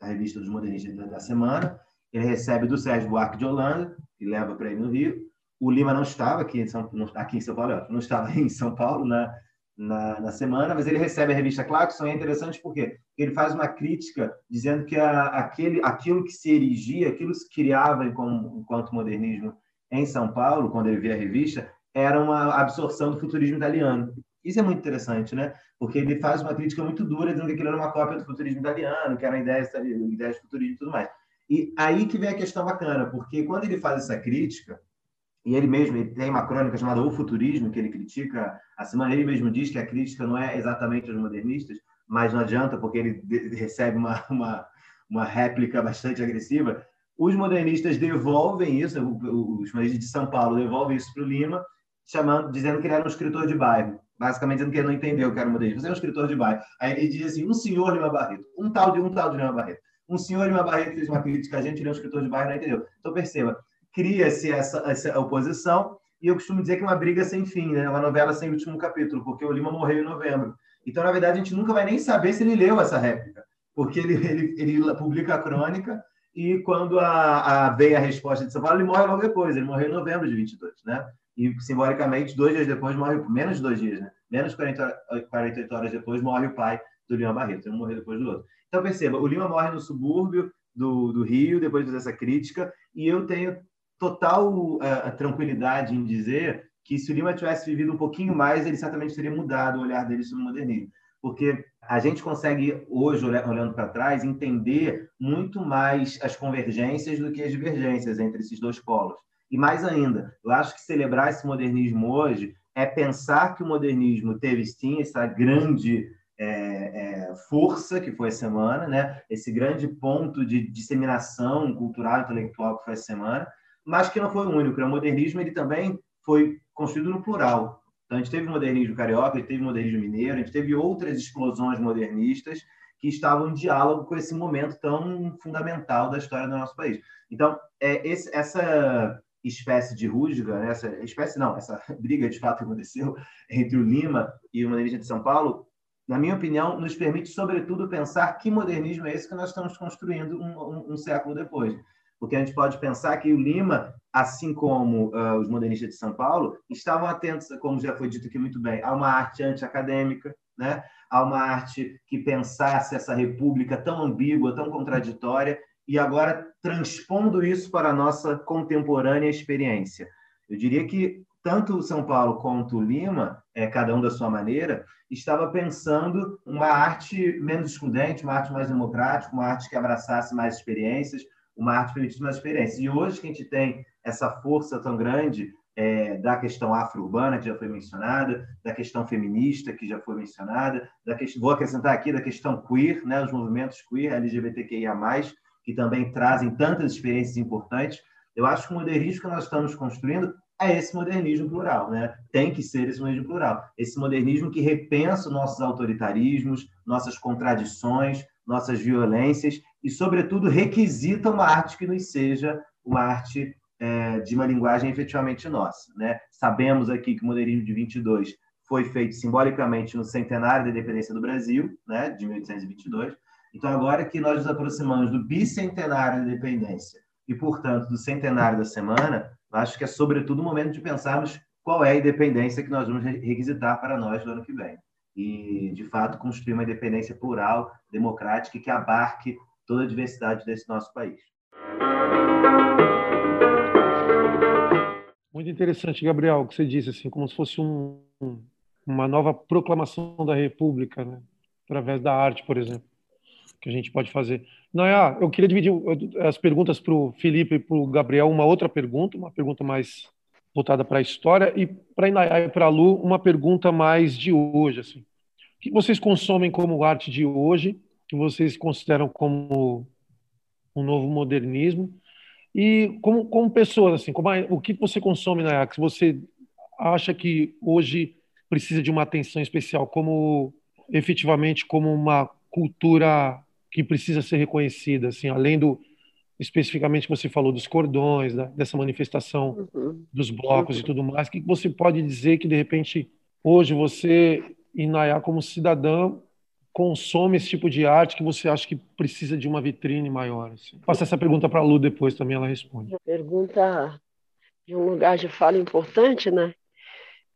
a revista dos modernistas da semana. Ele recebe do Sérgio Buarque de Holanda, que leva para ele no Rio. O Lima não estava aqui em São, aqui em São Paulo, não estava em São Paulo na, na, na, semana, mas ele recebe a revista Claxon. E é interessante porque ele faz uma crítica dizendo que a, aquele, aquilo que se erigia, aquilo que se criava enquanto, enquanto modernismo em São Paulo, quando ele via a revista, era uma absorção do futurismo italiano. Isso é muito interessante, né? Porque ele faz uma crítica muito dura, dizendo que aquilo era uma cópia do futurismo italiano, que era ideia, ideia de futurismo e tudo mais. E aí que vem a questão bacana, porque quando ele faz essa crítica, e ele mesmo ele tem uma crônica chamada O Futurismo, que ele critica a semana, ele mesmo diz que a crítica não é exatamente aos modernistas, mas não adianta, porque ele recebe uma, uma, uma réplica bastante agressiva. Os modernistas devolvem isso, os modernistas de São Paulo devolvem isso para o Lima, chamando, dizendo que ele era um escritor de bairro basicamente dizendo que ele não entendeu o que era modernismo. Você é um escritor de bairro. Aí ele diz assim, um senhor Lima Barreto, um tal de um tal de Lima Barreto. Um senhor Lima Barreto fez uma crítica a gente, ele é um escritor de bairro, não entendeu. Então, perceba, cria-se essa, essa oposição e eu costumo dizer que é uma briga sem fim, né? uma novela sem último capítulo, porque o Lima morreu em novembro. Então, na verdade, a gente nunca vai nem saber se ele leu essa réplica, porque ele, ele, ele publica a crônica e quando a, a, veio a resposta de São Paulo, ele morre logo depois, ele morreu em novembro de 22, né? e simbolicamente, dois dias depois, morre, menos de dois dias, né? menos de 40, 48 horas depois, morre o pai do Lima Barreto, um morreu depois do outro. Então, perceba, o Lima morre no subúrbio do, do Rio, depois dessa crítica, e eu tenho total uh, tranquilidade em dizer que se o Lima tivesse vivido um pouquinho mais, ele certamente teria mudado o olhar dele sobre o modernismo. Porque a gente consegue, hoje, olhando para trás, entender muito mais as convergências do que as divergências entre esses dois polos. E mais ainda, eu acho que celebrar esse modernismo hoje é pensar que o modernismo teve sim essa grande é, força que foi a semana, né? esse grande ponto de disseminação cultural intelectual que foi a semana, mas que não foi o único. O modernismo ele também foi construído no plural. Então, a gente teve o modernismo carioca, a gente teve o modernismo mineiro, a gente teve outras explosões modernistas que estavam em diálogo com esse momento tão fundamental da história do nosso país. Então, é, esse, essa espécie de rusga, né? essa espécie não, essa briga de fato aconteceu entre o Lima e o modernista de São Paulo, na minha opinião, nos permite, sobretudo, pensar que modernismo é esse que nós estamos construindo um, um, um século depois. Porque a gente pode pensar que o Lima, assim como uh, os modernistas de São Paulo, estavam atentos, como já foi dito aqui muito bem, a uma arte anti-acadêmica, né? a uma arte que pensasse essa república tão ambígua, tão contraditória, e agora transpondo isso para a nossa contemporânea experiência. Eu diria que tanto o São Paulo quanto o Lima, é, cada um da sua maneira, estava pensando uma arte menos excludente, uma arte mais democrática, uma arte que abraçasse mais experiências. uma arte permitisse mais experiências. E hoje que a gente tem essa força tão grande é, da questão afro-urbana, que já foi mencionada, da questão feminista, que já foi mencionada, da questão, vou acrescentar aqui da questão queer, né, os movimentos queer, LGBTQIA+, que também trazem tantas experiências importantes. Eu acho que o modernismo que nós estamos construindo é esse modernismo plural, né? Tem que ser esse modernismo plural. Esse modernismo que repensa nossos autoritarismos, nossas contradições, nossas violências e, sobretudo, requisita uma arte que nos seja uma arte é, de uma linguagem efetivamente nossa, né? Sabemos aqui que o modernismo de 22 foi feito simbolicamente no centenário da independência do Brasil, né, de 1822. Então, agora que nós nos aproximamos do bicentenário da independência e, portanto, do centenário da semana, acho que é, sobretudo, o momento de pensarmos qual é a independência que nós vamos requisitar para nós no ano que vem. E, de fato, construir uma independência plural, democrática e que abarque toda a diversidade desse nosso país. Muito interessante, Gabriel, o que você disse, assim, como se fosse um, uma nova proclamação da República, né? através da arte, por exemplo, que a gente pode fazer. Naya, eu queria dividir as perguntas para o Felipe e para o Gabriel, uma outra pergunta, uma pergunta mais voltada para a história, e para a e para a Lu, uma pergunta mais de hoje. Assim. O que vocês consomem como arte de hoje, que vocês consideram como um novo modernismo, e como, como pessoas, assim, como o que você consome na Ajax? Você acha que hoje precisa de uma atenção especial, como efetivamente como uma cultura que precisa ser reconhecida, assim, além do especificamente que você falou dos cordões, dessa manifestação uhum. dos blocos uhum. e tudo mais, que você pode dizer que de repente hoje você, Inayá, como cidadã, consome esse tipo de arte que você acha que precisa de uma vitrine maior? Assim? Passa essa pergunta para a Lu depois, também ela responde. Pergunta de um lugar de fala importante, né?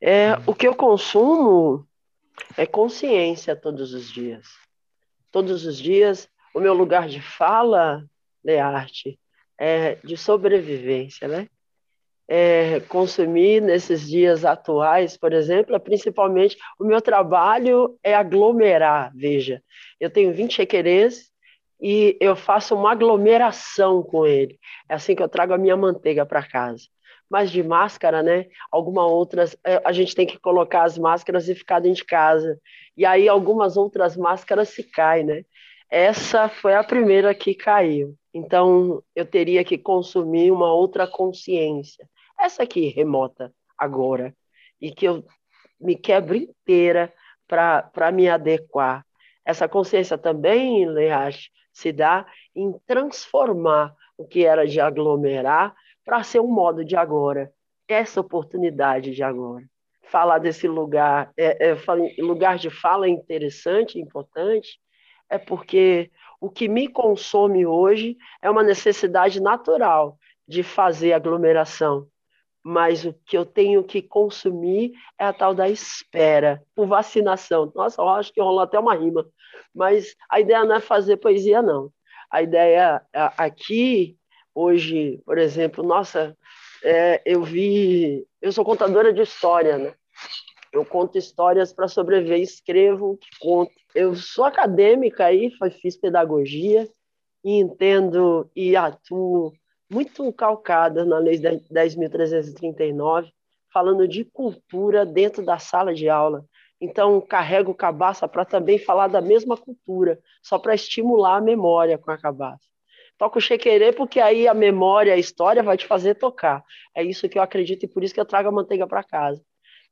É, o que eu consumo é consciência todos os dias. Todos os dias, o meu lugar de fala é arte, é de sobrevivência, né? é, consumir nesses dias atuais, por exemplo, é principalmente o meu trabalho é aglomerar. Veja, eu tenho 20 chequerês e eu faço uma aglomeração com ele. É assim que eu trago a minha manteiga para casa. Mas de máscara, né? Algumas outras, é, a gente tem que colocar as máscaras e ficar dentro de casa. E aí algumas outras máscaras se caem, né? Essa foi a primeira que caiu. Então, eu teria que consumir uma outra consciência essa aqui remota agora, e que eu me quebro inteira para me adequar. Essa consciência também, Leache, se dá em transformar o que era de aglomerar para ser um modo de agora, essa oportunidade de agora. Falar desse lugar, é, é, lugar de fala é interessante, importante, é porque o que me consome hoje é uma necessidade natural de fazer aglomeração, mas o que eu tenho que consumir é a tal da espera por vacinação. Nossa, eu acho que rolou até uma rima, mas a ideia não é fazer poesia, não. A ideia aqui, hoje, por exemplo, nossa, é, eu vi. Eu sou contadora de história, né? Eu conto histórias para sobreviver, escrevo o que conto. Eu sou acadêmica aí, fiz pedagogia e entendo e atuo muito calcada na Lei 10.339, falando de cultura dentro da sala de aula. Então, carrego cabaça para também falar da mesma cultura, só para estimular a memória com a cabaça. Toco o chequerê porque aí a memória, a história vai te fazer tocar. É isso que eu acredito e por isso que eu trago a manteiga para casa.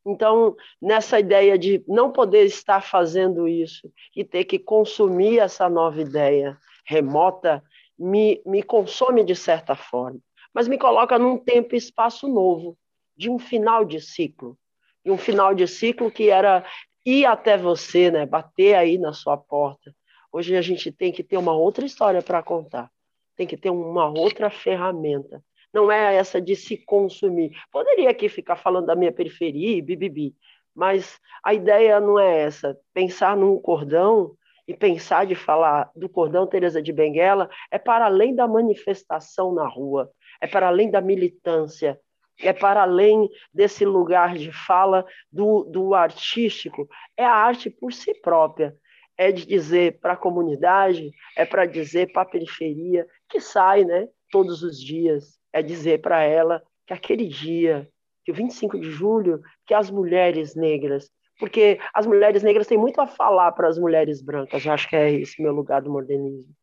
Então, nessa ideia de não poder estar fazendo isso e ter que consumir essa nova ideia remota, me, me consome de certa forma, mas me coloca num tempo e espaço novo, de um final de ciclo. De um final de ciclo que era ir até você, né, bater aí na sua porta. Hoje a gente tem que ter uma outra história para contar, tem que ter uma outra ferramenta. Não é essa de se consumir. Poderia aqui ficar falando da minha periferia e bibibi, mas a ideia não é essa. Pensar num cordão e pensar de falar do cordão Teresa de Benguela é para além da manifestação na rua, é para além da militância, é para além desse lugar de fala do, do artístico, é a arte por si própria. É de dizer para a comunidade, é para dizer para a periferia, que sai, né? todos os dias é dizer para ela que aquele dia, que o 25 de julho, que as mulheres negras, porque as mulheres negras têm muito a falar para as mulheres brancas, eu acho que é esse meu lugar do modernismo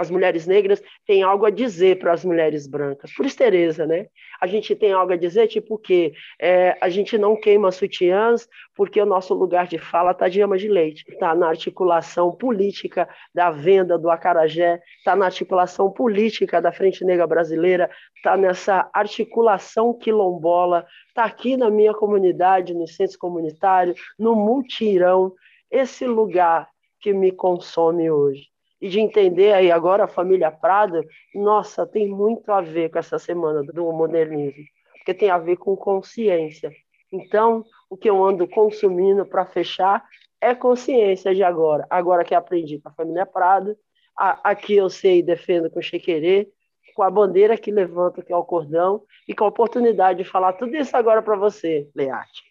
as mulheres negras têm algo a dizer para as mulheres brancas, por estereza, né? A gente tem algo a dizer, tipo que é, a gente não queima sutiãs porque o nosso lugar de fala está de ama de leite, está na articulação política da venda do acarajé, está na articulação política da Frente Negra Brasileira, está nessa articulação quilombola, está aqui na minha comunidade, no centro comunitário, no multirão, esse lugar que me consome hoje e de entender aí agora a família Prada, nossa, tem muito a ver com essa semana do modernismo, porque tem a ver com consciência. Então, o que eu ando consumindo para fechar é consciência de agora. Agora que aprendi com a família Prada, aqui eu sei e defendo com Chequerê, com a bandeira que levanta, que é o cordão, e com a oportunidade de falar tudo isso agora para você, Learte.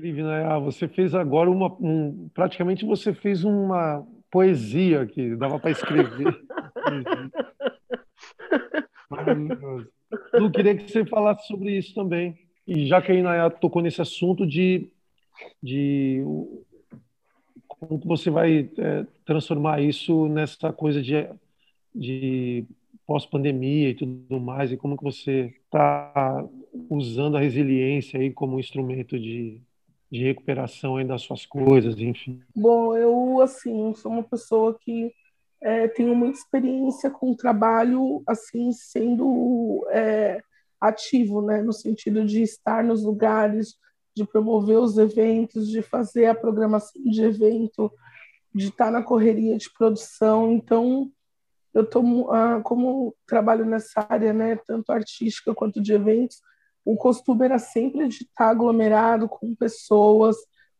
Incrível, né? Ah, você fez agora uma. Um, praticamente você fez uma poesia que dava para escrever. Maravilhoso. Lu, queria que você falasse sobre isso também. E já que a Inaya tocou nesse assunto de, de como você vai é, transformar isso nessa coisa de, de pós-pandemia e tudo mais, e como que você está usando a resiliência aí como instrumento de, de recuperação aí das suas coisas, enfim? Bom, eu, assim, sou uma pessoa que é, tenho muita experiência com o trabalho, assim, sendo é, ativo, né, no sentido de estar nos lugares, de promover os eventos, de fazer a programação de evento, de estar na correria de produção. Então, eu tô, ah, como trabalho nessa área, né, tanto artística quanto de eventos, o costume era sempre de estar aglomerado com pessoas,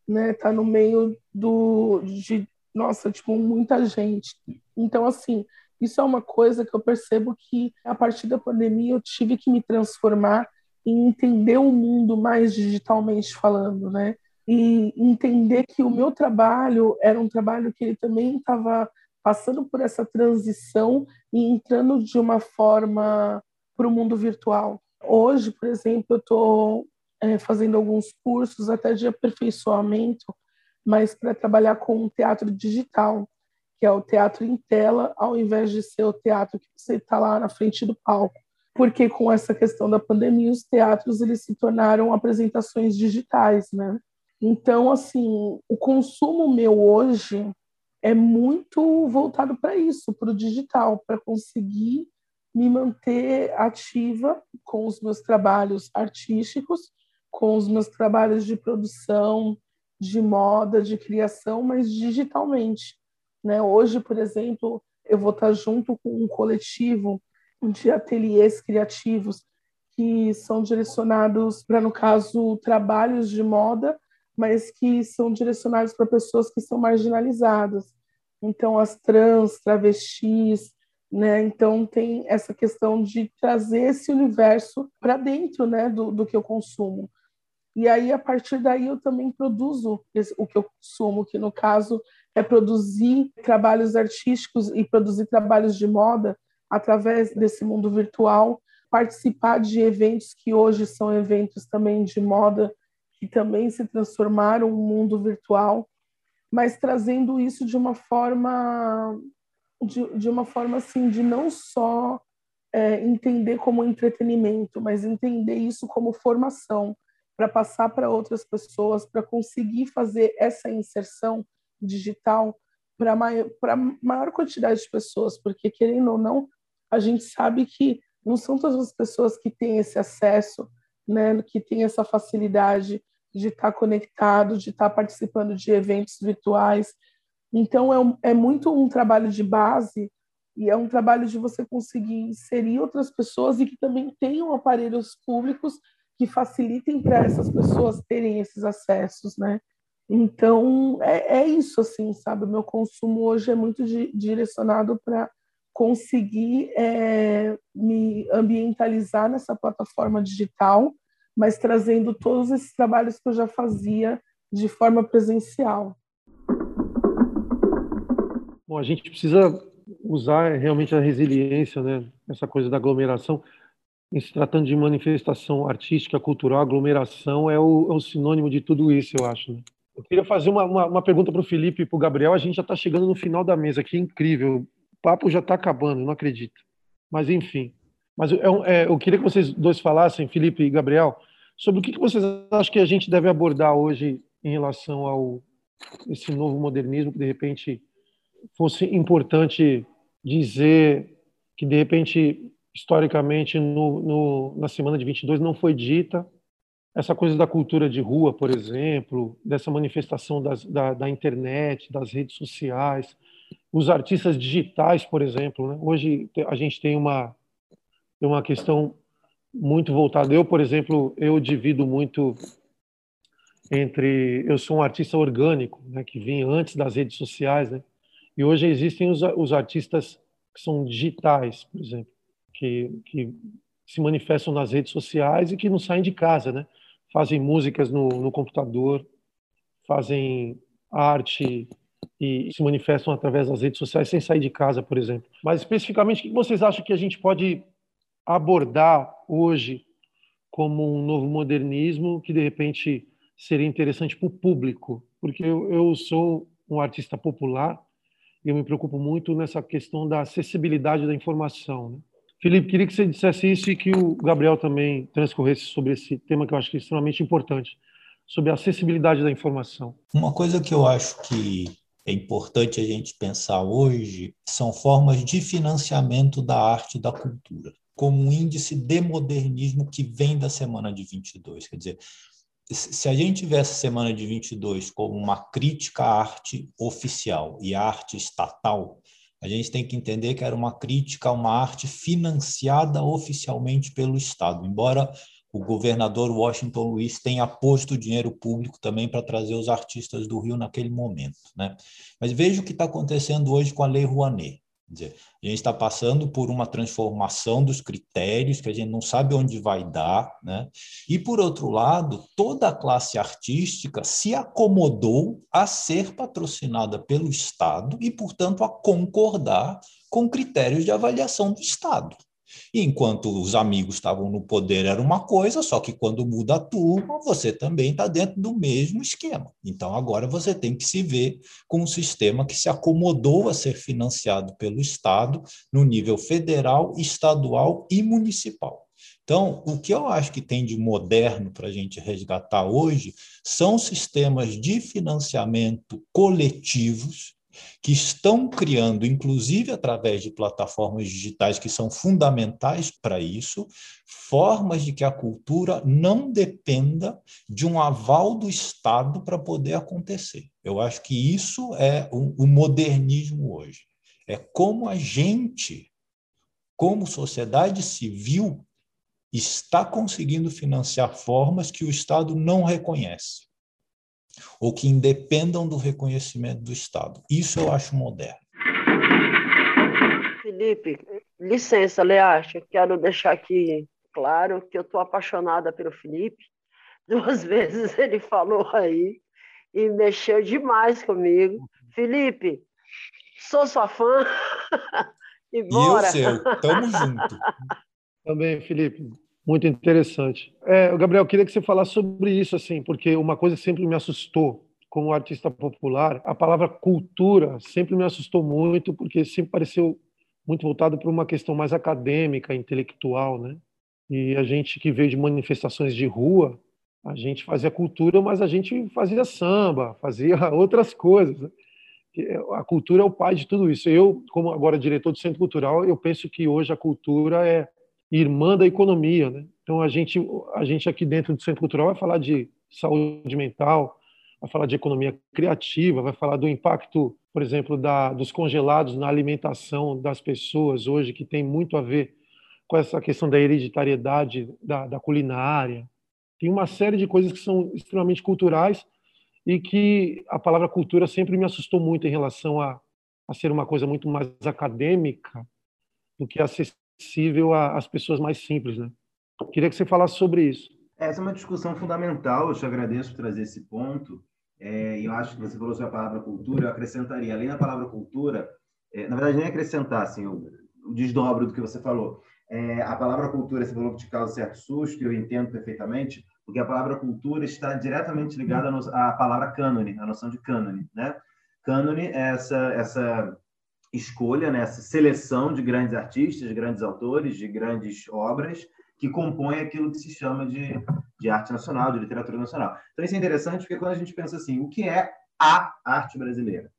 né, estar no meio do de nossa, tipo, muita gente. Então, assim, isso é uma coisa que eu percebo que a partir da pandemia eu tive que me transformar e entender o mundo mais digitalmente falando, né? E entender que o meu trabalho era um trabalho que ele também estava passando por essa transição e entrando de uma forma para o mundo virtual. Hoje, por exemplo, eu estou é, fazendo alguns cursos até de aperfeiçoamento, mas para trabalhar com teatro digital, que é o teatro em tela, ao invés de ser o teatro que você está lá na frente do palco. Porque com essa questão da pandemia, os teatros eles se tornaram apresentações digitais, né? Então, assim, o consumo meu hoje é muito voltado para isso, para o digital, para conseguir me manter ativa com os meus trabalhos artísticos, com os meus trabalhos de produção, de moda, de criação, mas digitalmente. Né? Hoje, por exemplo, eu vou estar junto com um coletivo de ateliês criativos que são direcionados para, no caso, trabalhos de moda, mas que são direcionados para pessoas que são marginalizadas. Então, as trans, travestis, né? Então tem essa questão de trazer esse universo para dentro, né, do, do que eu consumo. E aí a partir daí eu também produzo o que eu consumo, que no caso é produzir trabalhos artísticos e produzir trabalhos de moda através desse mundo virtual, participar de eventos que hoje são eventos também de moda que também se transformaram um mundo virtual, mas trazendo isso de uma forma de, de uma forma assim de não só é, entender como entretenimento, mas entender isso como formação para passar para outras pessoas, para conseguir fazer essa inserção digital para maior, maior quantidade de pessoas, porque querendo ou não, a gente sabe que não são todas as pessoas que têm esse acesso, né, que têm essa facilidade de estar conectado, de estar participando de eventos virtuais, então, é, um, é muito um trabalho de base e é um trabalho de você conseguir inserir outras pessoas e que também tenham aparelhos públicos que facilitem para essas pessoas terem esses acessos, né? Então, é, é isso, assim, sabe? O meu consumo hoje é muito di direcionado para conseguir é, me ambientalizar nessa plataforma digital, mas trazendo todos esses trabalhos que eu já fazia de forma presencial. Bom, a gente precisa usar realmente a resiliência, né? Essa coisa da aglomeração. Em se tratando de manifestação artística, cultural, aglomeração é o, é o sinônimo de tudo isso, eu acho. Né? Eu queria fazer uma, uma, uma pergunta para o Felipe e para o Gabriel. A gente já está chegando no final da mesa aqui, incrível. O papo já está acabando, não acredito. Mas, enfim. Mas eu, é, eu queria que vocês dois falassem, Felipe e Gabriel, sobre o que, que vocês acham que a gente deve abordar hoje em relação ao esse novo modernismo que, de repente, fosse importante dizer que, de repente, historicamente, no, no, na semana de 22 não foi dita essa coisa da cultura de rua, por exemplo, dessa manifestação das, da, da, internet, das redes sociais, os artistas digitais, por exemplo. Né? Hoje a gente tem uma, uma questão muito voltada. Eu, por exemplo, eu divido muito entre eu sou um artista orgânico, né, que vim antes das redes sociais, né? E hoje existem os, os artistas que são digitais, por exemplo, que, que se manifestam nas redes sociais e que não saem de casa, né? Fazem músicas no, no computador, fazem arte e se manifestam através das redes sociais sem sair de casa, por exemplo. Mas especificamente, o que vocês acham que a gente pode abordar hoje como um novo modernismo que de repente seria interessante para o público? Porque eu, eu sou um artista popular eu me preocupo muito nessa questão da acessibilidade da informação. Né? Felipe, queria que você dissesse isso e que o Gabriel também transcorresse sobre esse tema que eu acho que é extremamente importante, sobre a acessibilidade da informação. Uma coisa que eu acho que é importante a gente pensar hoje são formas de financiamento da arte e da cultura, como um índice de modernismo que vem da semana de 22. Quer dizer, se a gente tivesse a semana de 22 como uma crítica à arte oficial e à arte estatal, a gente tem que entender que era uma crítica a uma arte financiada oficialmente pelo Estado, embora o governador Washington Luiz tenha posto dinheiro público também para trazer os artistas do Rio naquele momento. Né? Mas veja o que está acontecendo hoje com a Lei Rouanet. Dizer, a gente está passando por uma transformação dos critérios que a gente não sabe onde vai dar, né? E por outro lado, toda a classe artística se acomodou a ser patrocinada pelo Estado e, portanto, a concordar com critérios de avaliação do Estado. E enquanto os amigos estavam no poder era uma coisa, só que quando muda a turma, você também está dentro do mesmo esquema. Então agora você tem que se ver com um sistema que se acomodou a ser financiado pelo Estado no nível federal, estadual e municipal. Então, o que eu acho que tem de moderno para a gente resgatar hoje são sistemas de financiamento coletivos que estão criando, inclusive através de plataformas digitais que são fundamentais para isso, formas de que a cultura não dependa de um aval do Estado para poder acontecer. Eu acho que isso é o, modernismo hoje. É como a gente, como sociedade civil, está conseguindo financiar formas que o Estado não reconhece ou que independam do reconhecimento do Estado. Isso eu acho moderno. Felipe, licença, Leacha, quero deixar aqui claro que eu estou apaixonada pelo Felipe. Duas vezes ele falou aí e mexeu demais comigo. Felipe, sou sua fã. e bora. E eu seu, tamo junto. Também, Felipe. Muito interessante. É, Gabriel, queria que você falasse sobre isso, assim, porque uma coisa sempre me assustou como artista popular, a palavra cultura sempre me assustou muito, porque sempre pareceu muito voltado para uma questão mais acadêmica, intelectual, né? E a gente que veio de manifestações de rua, a gente fazia cultura, mas a gente fazia samba, fazia outras coisas. Né? A cultura é o pai de tudo isso. Eu, como agora diretor do Centro Cultural, eu penso que hoje a cultura é irmã da economia. Né? Então, a gente, a gente aqui dentro do Centro Cultural vai falar de saúde mental, vai falar de economia criativa, vai falar do impacto, por exemplo, da, dos congelados na alimentação das pessoas hoje, que tem muito a ver com essa questão da hereditariedade da, da culinária. Tem uma série de coisas que são extremamente culturais e que a palavra cultura sempre me assustou muito em relação a, a ser uma coisa muito mais acadêmica do que acessível acessível às pessoas mais simples, né? Queria que você falasse sobre isso. Essa é uma discussão fundamental. Eu te agradeço por trazer esse ponto. É, eu acho que você falou sobre a palavra cultura. Eu acrescentaria, além da palavra cultura, é, na verdade, nem acrescentar, assim, o, o desdobro do que você falou. É, a palavra cultura, você falou que te causa certo susto, eu entendo perfeitamente, porque a palavra cultura está diretamente ligada à palavra cânone, a noção de cânone, né? Cânone é essa, essa escolha, né? essa seleção de grandes artistas, de grandes autores, de grandes obras, que compõem aquilo que se chama de, de arte nacional, de literatura nacional. Então, isso é interessante porque quando a gente pensa assim, o que é a arte brasileira?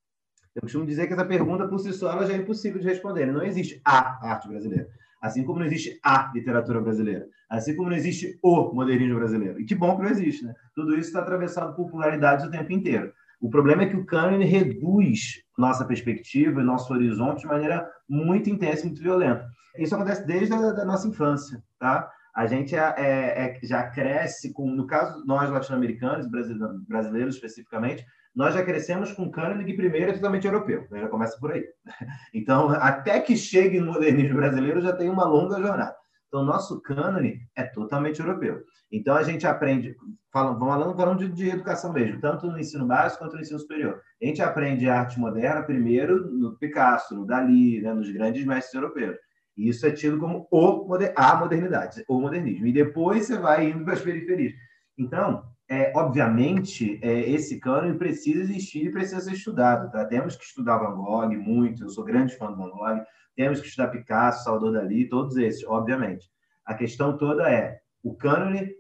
Eu costumo dizer que essa pergunta, por si só, ela já é impossível de responder. Não existe a arte brasileira. Assim como não existe a literatura brasileira. Assim como não existe o modernismo brasileiro. E que bom que não existe, né? Tudo isso está atravessado por pluralidades o tempo inteiro. O problema é que o cânone reduz nossa perspectiva e nosso horizonte de maneira muito intensa e muito violenta. Isso acontece desde a da nossa infância, tá? A gente é, é, é já cresce com, no caso nós latino-americanos, brasileiros especificamente, nós já crescemos com cânone que primeiro é totalmente europeu, né? já começa por aí. Então, até que chegue no modernismo brasileiro já tem uma longa jornada. Então, nosso cânone é totalmente europeu. Então, a gente aprende, falando, falando, falando de, de, educação mesmo, tanto no ensino básico quanto no ensino superior. A gente aprende arte moderna primeiro no Picasso, no Dali, né, nos grandes mestres europeus. E isso é tido como o, a modernidade, o modernismo. E depois você vai indo para as periferias. Então, é, obviamente, é, esse cânone precisa existir e precisa ser estudado. Tá? Temos que estudar Van Gogh muito, eu sou grande fã do Van Gogh, temos que estudar Picasso, Salvador Dali, todos esses, obviamente. A questão toda é, o cânone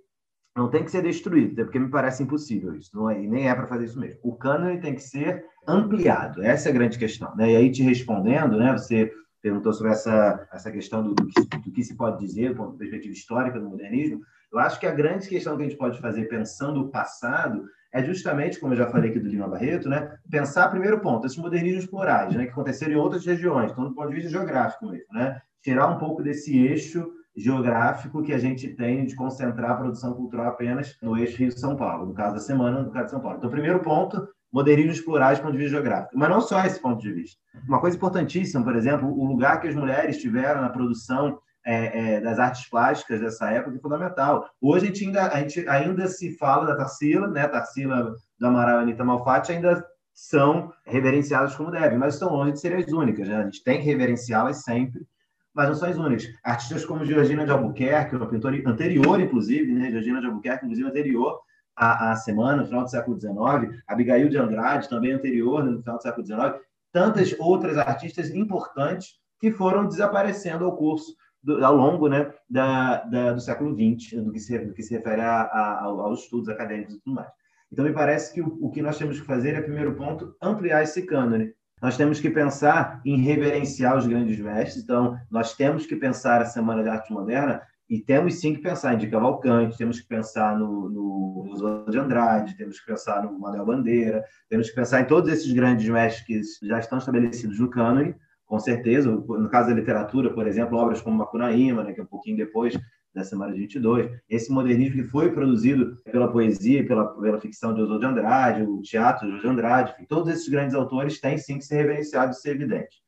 não tem que ser destruído, porque me parece impossível isso, não é, e nem é para fazer isso mesmo. O cânone tem que ser ampliado, essa é a grande questão. Né? E aí, te respondendo, né, você perguntou sobre essa, essa questão do, do, que, do que se pode dizer, do ponto de perspectiva histórica do modernismo, eu acho que a grande questão que a gente pode fazer pensando o passado é justamente, como eu já falei aqui do Lima Barreto, né, pensar, primeiro ponto, esses modernismos plurais, né, que aconteceram em outras regiões, então, do ponto de vista geográfico mesmo, né, tirar um pouco desse eixo geográfico que a gente tem de concentrar a produção cultural apenas no eixo Rio-São Paulo, no caso da semana, no caso de São Paulo. Então, primeiro ponto, modernismos plurais do ponto de vista geográfico. Mas não só esse ponto de vista. Uma coisa importantíssima, por exemplo, o lugar que as mulheres tiveram na produção é, é, das artes plásticas dessa época é fundamental. Hoje a gente ainda, a gente ainda se fala da Tarsila, né? Tarsila do Amaral e Anitta Malfatti ainda são reverenciadas como devem, mas estão longe de serem as únicas. Né? A gente tem que reverenciá-las sempre, mas não são as únicas. Artistas como Georgina de Albuquerque, uma pintora anterior, inclusive, né? Georgina de Albuquerque, inclusive anterior à, à semana, no final do século XIX, Abigail de Andrade, também anterior, no final do século XIX, tantas outras artistas importantes que foram desaparecendo ao curso do, ao longo né, da, da, do século XX, do que se, do que se refere a, a, aos estudos acadêmicos e tudo mais. Então, me parece que o, o, que nós temos que fazer é, primeiro ponto, ampliar esse cânone. Nós temos que pensar em reverenciar os grandes mestres, então, nós temos que pensar a Semana de Arte Moderna e temos sim que pensar em Di Cavalcante, temos que pensar no, no Oswaldo de Andrade, temos que pensar no Manuel Bandeira, temos que pensar em todos esses grandes mestres que já estão estabelecidos no cânone, com certeza. No caso da literatura, por exemplo, obras como Macunaíma, né, que é um pouquinho depois da Semana de 22, esse modernismo que foi produzido pela poesia, pela, pela ficção de Oswald de Andrade, o teatro de Oswald de Andrade, enfim, todos esses grandes autores têm sim que ser reverenciados e ser evidente.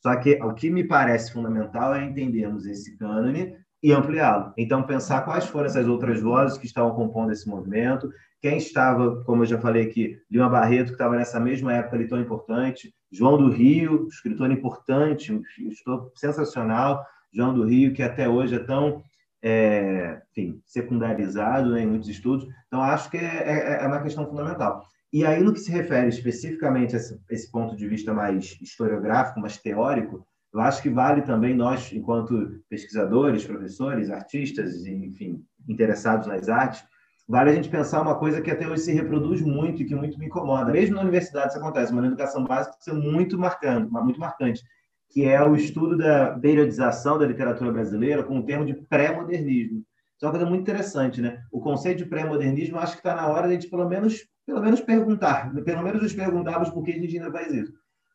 Só que o que me parece fundamental é entendermos esse cânone e ampliá-lo. Então, pensar quais foram essas outras vozes que estavam compondo esse movimento, quem estava, como eu já falei aqui, Lima Barreto, que estava nessa mesma época ali tão importante, João do Rio, escritor importante, um escritor sensacional, João do Rio, que até hoje é tão é, enfim, secundarizado né, em muitos estudos. Então, acho que é, é, é, uma questão fundamental. E aí, no que se refere especificamente a esse, esse, ponto de vista mais historiográfico, mais teórico, eu acho que vale também nós, enquanto pesquisadores, professores, artistas, enfim, interessados nas artes, vale a gente pensar uma coisa que até hoje se reproduz muito e que muito me incomoda. Mesmo na universidade isso acontece, mas na educação básica isso é muito marcante, muito marcante, que é o estudo da periodização da literatura brasileira com o termo de pré-modernismo. Isso é uma coisa muito interessante, né? O conceito de pré-modernismo, acho que está na hora de a gente pelo menos, pelo menos perguntar, pelo menos nos perguntarmos por que a gente ainda faz isso.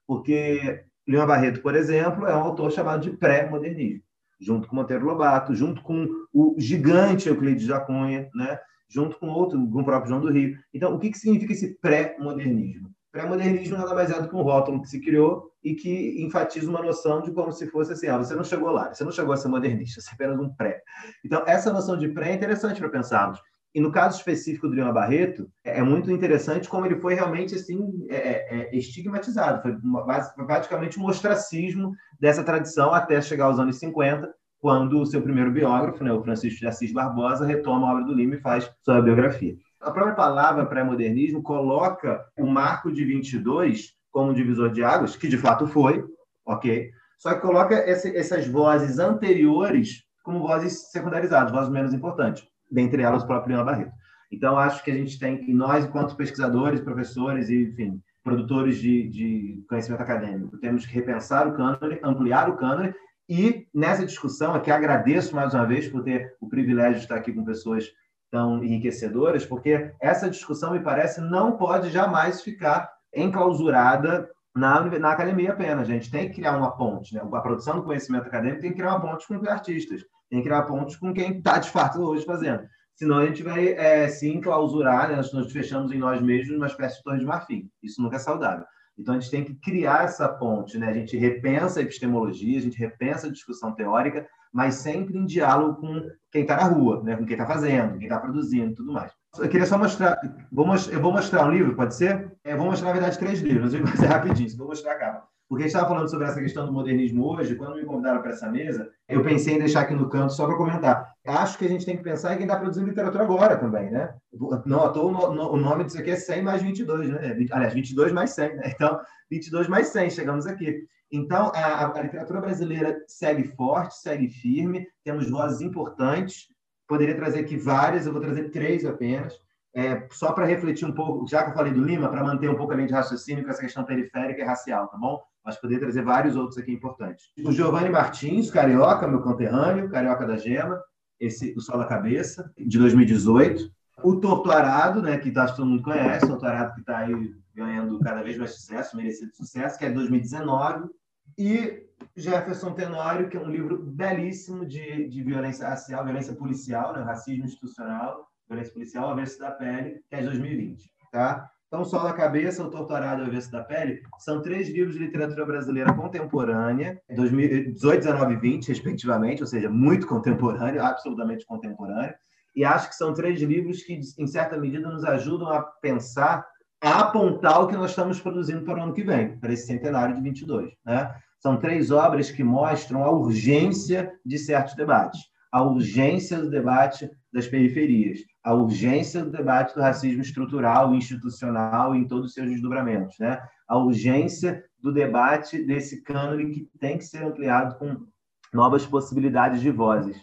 Porque Lima Barreto, por exemplo, é um autor chamado de pré-modernismo, junto com Monteiro Lobato, junto com o gigante Euclides da Cunha, né? Junto com outro, com o próprio João do Rio. Então, o que, que significa esse pré-modernismo? Pré-modernismo nada mais é do que um rótulo que se criou e que enfatiza uma noção de como se fosse assim, ah, você não chegou lá, você não chegou a ser modernista, você é apenas um pré. Então, essa noção de pré é interessante para pensarmos. E no caso específico do Lima Barreto, é, é muito interessante como ele foi realmente assim é, é, é estigmatizado. Foi, uma, praticamente um ostracismo dessa tradição até chegar aos anos 50, quando o seu primeiro biógrafo, né, o Francisco de Assis Barbosa, retoma a obra do Lima e faz sua biografia. A própria palavra pré-modernismo coloca o marco de 22 como um divisor de águas, que de fato foi, ok? Só que coloca essa, essas vozes anteriores como vozes secundarizadas, vozes menos importantes, dentre elas o próprio Lima Barreto. Então, acho que a gente tem, e nós, enquanto pesquisadores, professores e, enfim, produtores de, de conhecimento acadêmico, temos que repensar o cânone, ampliar o cânone e nessa discussão, aqui agradeço mais uma vez por ter o privilégio de estar aqui com pessoas tão enriquecedoras, porque essa discussão, me parece, não pode jamais ficar enclausurada na, na academia apenas. A gente tem que criar uma ponte. Né? A produção do conhecimento acadêmico tem que criar uma ponte com os artistas, tem que criar uma ponte com quem está, de fato, hoje fazendo. Senão a gente vai é, se enclausurar, né? nós nos fechamos em nós mesmos numa espécie de torre de marfim. Isso nunca é saudável. Então, a gente tem que criar essa ponte, né? A gente repensa a epistemologia, a gente repensa a discussão teórica, mas sempre em diálogo com quem está na rua, né? com quem está fazendo, quem está produzindo tudo mais. Eu queria só mostrar, vou, eu vou mostrar um livro, pode ser? Eu é, vou mostrar, na verdade, três livros, eu vou fazer rapidinho, vou mostrar a capa. Porque a gente estava falando sobre essa questão do modernismo hoje, quando me convidaram para essa mesa, eu pensei em deixar aqui no canto só para comentar. Acho que a gente tem que pensar em quem está produzindo literatura agora também, né? Não o nome disso aqui é 100 mais 22, né? Aliás, 22 mais 100, né? Então, 22 mais 100, chegamos aqui. Então, a, a literatura brasileira segue forte, segue firme, temos vozes importantes. Poderia trazer aqui várias, eu vou trazer três apenas. É, só para refletir um pouco, já que eu falei do Lima, para manter um pouco a linha de raciocínio com essa questão periférica e racial, tá bom? mas poderia trazer vários outros aqui importantes. O Giovanni Martins, carioca, meu conterrâneo, carioca da Gema, esse o Sol da Cabeça, de 2018. O Torturado, né, que acho que todo mundo conhece, o Torturado que está aí ganhando cada vez mais sucesso, merecido sucesso, que é de 2019. E Jefferson Tenório, que é um livro belíssimo de, de violência racial, violência policial, né, racismo institucional, violência policial, avesso da pele, que é de 2020. Tá? Então, Sol da Cabeça, O Torturado e o Avesso da Pele são três livros de literatura brasileira contemporânea, 2018, 19 e 20, respectivamente, ou seja, muito contemporâneo, absolutamente contemporâneo. E acho que são três livros que, em certa medida, nos ajudam a pensar, a apontar o que nós estamos produzindo para o ano que vem, para esse centenário de 22. Né? São três obras que mostram a urgência de certos debates, a urgência do debate das periferias, a urgência do debate do racismo estrutural institucional em todos os seus desdobramentos, né? a urgência do debate desse cânone que tem que ser ampliado com novas possibilidades de vozes.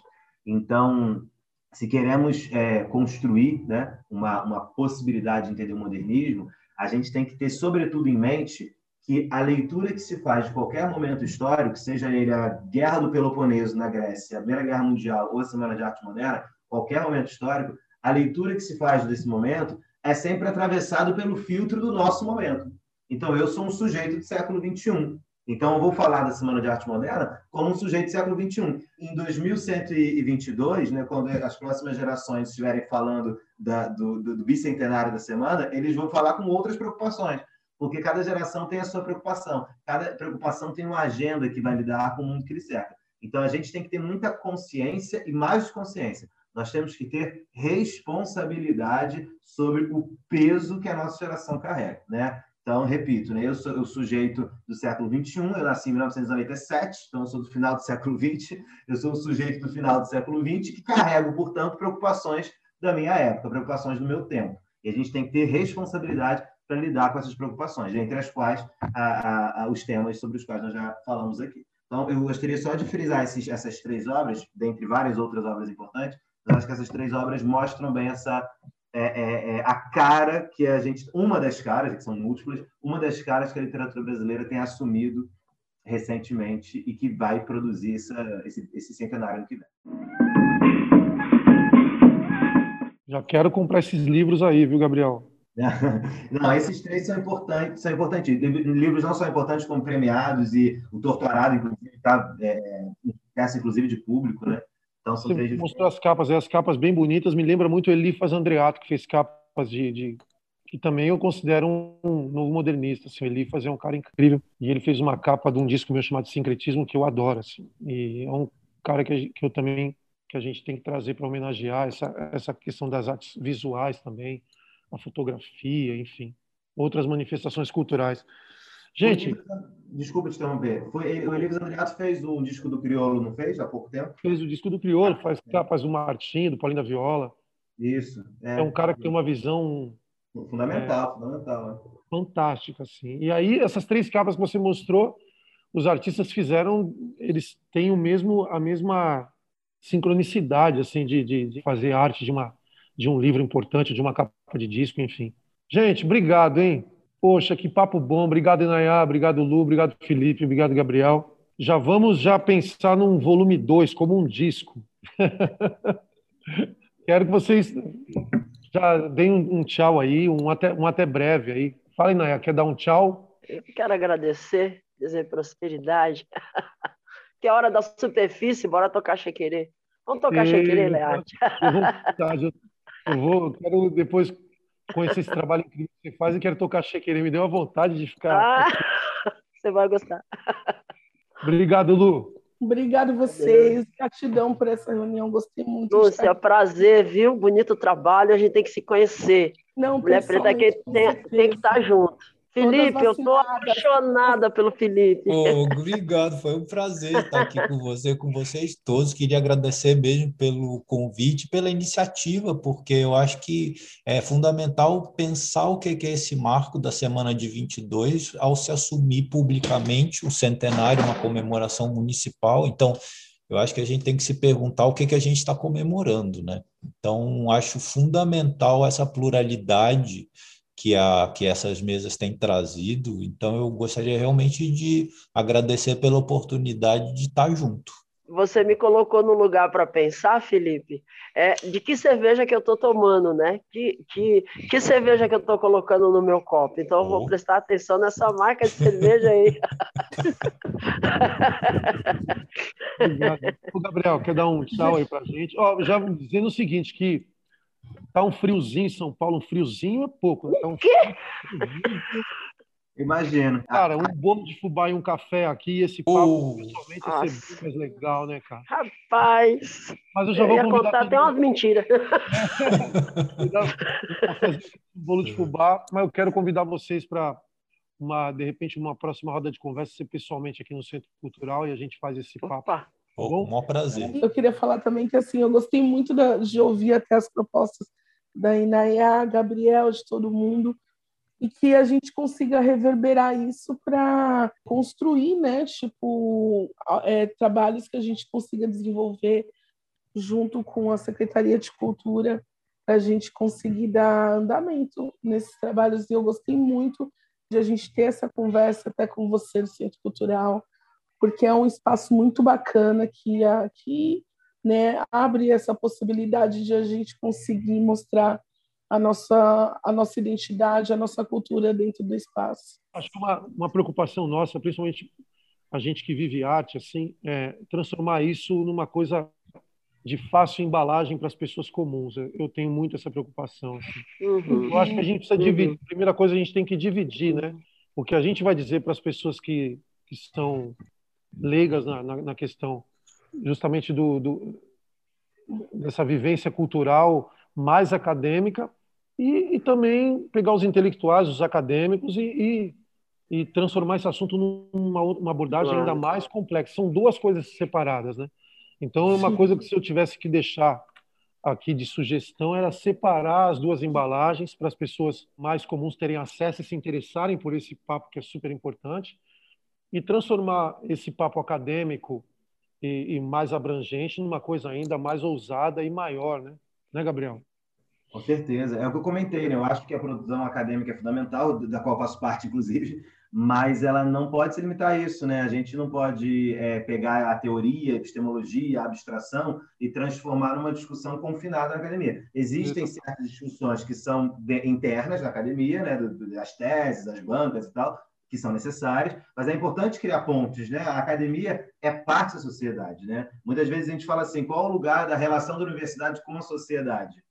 Então, se queremos é, construir né, uma, uma possibilidade de entender o modernismo, a gente tem que ter, sobretudo, em mente que a leitura que se faz de qualquer momento histórico, seja ele a Guerra do Peloponeso na Grécia, a Primeira Guerra Mundial ou a Semana de Arte Moderna, qualquer momento histórico, a leitura que se faz desse momento é sempre atravessado pelo filtro do nosso momento. Então, eu sou um sujeito do século XXI. Então, eu vou falar da Semana de Arte Moderna como um sujeito do século XXI. Em 2122, né, quando as próximas gerações estiverem falando da, do, do, do bicentenário da semana, eles vão falar com outras preocupações porque cada geração tem a sua preocupação, cada preocupação tem uma agenda que vai lidar com o mundo que lhe cerca. Então a gente tem que ter muita consciência e mais consciência nós temos que ter responsabilidade sobre o peso que a nossa geração carrega, né? Então, repito, né? eu sou o sujeito do século XXI, eu nasci em 1997, então eu sou do final do século XX, eu sou o sujeito do final do século XX que carrego, portanto, preocupações da minha época, preocupações do meu tempo. E a gente tem que ter responsabilidade para lidar com essas preocupações, entre as quais a, a, os temas sobre os quais nós já falamos aqui. Então, eu gostaria só de frisar esses, essas três obras, dentre várias outras obras importantes, eu acho que essas três obras mostram bem essa é, é, é, a cara que a gente, uma das caras, que são múltiplas, uma das caras que a literatura brasileira tem assumido recentemente e que vai produzir essa, esse, esse centenário ano que vem. Já quero comprar esses livros aí, viu, Gabriel? Não, esses três são importantes, são importantes. Livros não são importantes como premiados e o Torturado, inclusive, está é, peça inclusive de público, né? Então, são Você mostrou as capas, as capas bem bonitas, me lembra muito Elifas Andreato, que fez capas de, de que também eu considero um, um novo modernista. Assim, o Elifas é um cara incrível e ele fez uma capa de um disco meu chamado Sincretismo que eu adoro. Assim, e é um cara que, que eu também que a gente tem que trazer para homenagear essa, essa questão das artes visuais também, a fotografia, enfim, outras manifestações culturais. Gente. Desculpa te interromper. Foi, o Elias Andreato fez o disco do Criolo, não fez? Há pouco tempo? Fez o disco do Criolo, faz capas do Martim, do Paulinho da Viola. Isso. É, é um cara que tem uma visão. Fundamental, é, fundamental. Né? Fantástica, assim. E aí, essas três capas que você mostrou, os artistas fizeram, eles têm o mesmo, a mesma sincronicidade, assim, de, de, de fazer arte de, uma, de um livro importante, de uma capa de disco, enfim. Gente, obrigado, hein? Poxa, que papo bom. Obrigado, Inayá. Obrigado, Lu. Obrigado, Felipe. Obrigado, Gabriel. Já vamos já pensar num volume 2, como um disco. Quero que vocês já deem um, tchau aí, um até, um até breve aí. Fala, Inayá, quer dar um tchau? Eu quero agradecer, dizer prosperidade. que é hora da superfície, bora tocar chequerê. Vamos tocar chequerê, Learte. Eu, eu vou, quero depois conhecer esse trabalho incrível que você faz e quero tocar chequerê. Me deu a vontade de ficar. Ah, você vai gostar. Obrigado, Lu. Obrigado vocês. Gratidão por essa reunião. Gostei muito. Lúcia, prazer, viu? Bonito trabalho. A gente tem que se conhecer. Não, Mulher Preta aqui tem, tem que estar junto. Felipe, eu estou apaixonada pelo Felipe. Oh, obrigado, foi um prazer estar aqui com você, com vocês todos. Queria agradecer mesmo pelo convite, pela iniciativa, porque eu acho que é fundamental pensar o que é esse marco da semana de 22 ao se assumir publicamente o centenário, uma comemoração municipal. Então, eu acho que a gente tem que se perguntar o que, que a gente está comemorando, né? Então, acho fundamental essa pluralidade que, a, que essas mesas têm trazido. Então, eu gostaria realmente de agradecer pela oportunidade de estar junto. Você me colocou no lugar para pensar, Felipe, é, de que cerveja que eu estou tomando, né? Que, que, que cerveja que eu estou colocando no meu copo. Então, eu vou oh. prestar atenção nessa marca de cerveja aí. Obrigado. O Gabriel, quer dar um tchau aí para gente? Oh, já dizendo o seguinte, que Tá um friozinho em São Paulo, um friozinho é pouco. Né? Tá um quê? Imagino. Cara, um bolo de fubá e um café aqui, esse papo oh, pessoalmente ia ser bem mais legal, né, cara? Rapaz! Mas eu já vou eu convidar contar até umas mentiras. um bolo de fubá, mas eu quero convidar vocês para uma, de repente, uma próxima roda de conversa, ser pessoalmente aqui no Centro Cultural e a gente faz esse papo. Opa. Oh, um prazer. Eu queria falar também que assim, eu gostei muito da, de ouvir até as propostas da Inayá, Gabriel, de todo mundo, e que a gente consiga reverberar isso para construir, né, tipo, é, trabalhos que a gente consiga desenvolver junto com a Secretaria de Cultura, para a gente conseguir dar andamento nesses trabalhos. E eu gostei muito de a gente ter essa conversa até com você do Centro Cultural, porque é um espaço muito bacana que, que né, abre essa possibilidade de a gente conseguir mostrar a nossa, a nossa identidade, a nossa cultura dentro do espaço. Acho que uma, uma preocupação nossa, principalmente a gente que vive arte, assim, é transformar isso numa coisa de fácil embalagem para as pessoas comuns. Eu tenho muito essa preocupação. Assim. Uhum. Eu acho que a gente precisa dividir. Uhum. Primeira coisa, a gente tem que dividir, né? O que a gente vai dizer para as pessoas que, que estão leigas na, na, na questão justamente do, do, dessa vivência cultural mais acadêmica e, e, também pegar os intelectuais, os acadêmicos e, e, e transformar esse assunto numa uma abordagem claro. ainda mais complexa. São duas coisas separadas, né? Então, é uma coisa que se eu tivesse que deixar aqui de sugestão era separar as duas embalagens para as pessoas mais comuns terem acesso e se interessarem por esse papo que é super importante e transformar esse papo acadêmico e, e, mais abrangente numa coisa ainda mais ousada e maior, né? Né, Gabriel? Com certeza. É o que eu comentei, né? Eu acho que a produção acadêmica é fundamental, da qual faço parte, inclusive, mas ela não pode se limitar a isso, né? A gente não pode é, pegar a teoria, a epistemologia, a abstração e transformar numa discussão confinada na academia. Existem isso. certas discussões que são de, internas da academia, né? Das teses, das bancas e tal, que são necessárias, mas é importante criar pontes, né? A academia é parte da sociedade, né? Muitas vezes a gente fala assim, qual o lugar da relação da universidade com a sociedade?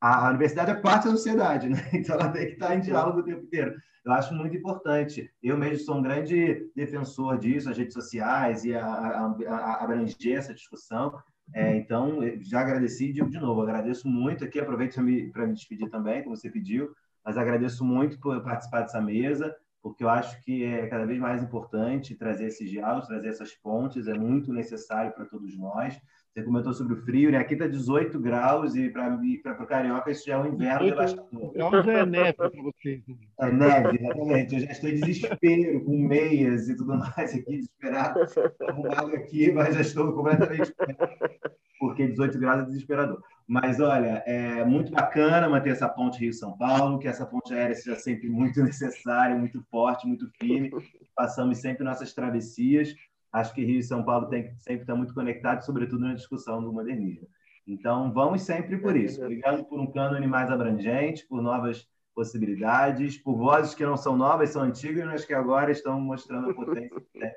A, universidade é parte da sociedade, né? Então ela tem que estar em diálogo o tempo inteiro. Eu acho muito importante. Eu mesmo sou um grande defensor disso, as redes sociais e a, a, a abranger essa discussão, É, então, já agradeci e digo de novo, agradeço muito aqui, aproveito para me, me despedir também, como você pediu, mas agradeço muito por participar dessa mesa, porque eu acho que é cada vez mais importante trazer esses diálogos, trazer essas pontes, é muito necessário para todos nós. Você comentou sobre o frio, né? Aqui está 18 graus e para o carioca isso já é um inverno devastador. Graus é neve para vocês. Né? É neve, exatamente. Eu já estou em desespero, com meias e tudo mais aqui, desesperado. Arrumado aqui, mas já estou completamente. Porque 18 graus é desesperador. Mas olha, é muito bacana manter essa ponte Rio-São Paulo, que essa ponte aérea seja sempre muito necessária, muito forte, muito firme. Passamos sempre nossas travessias acho que Rio e São Paulo tem sempre estar muito conectados, sobretudo na discussão do modernismo. Então, vamos sempre por isso. Obrigado por um cânone mais abrangente, por novas possibilidades, por vozes que não são novas, são antigas, mas que agora estão mostrando a potência que tem.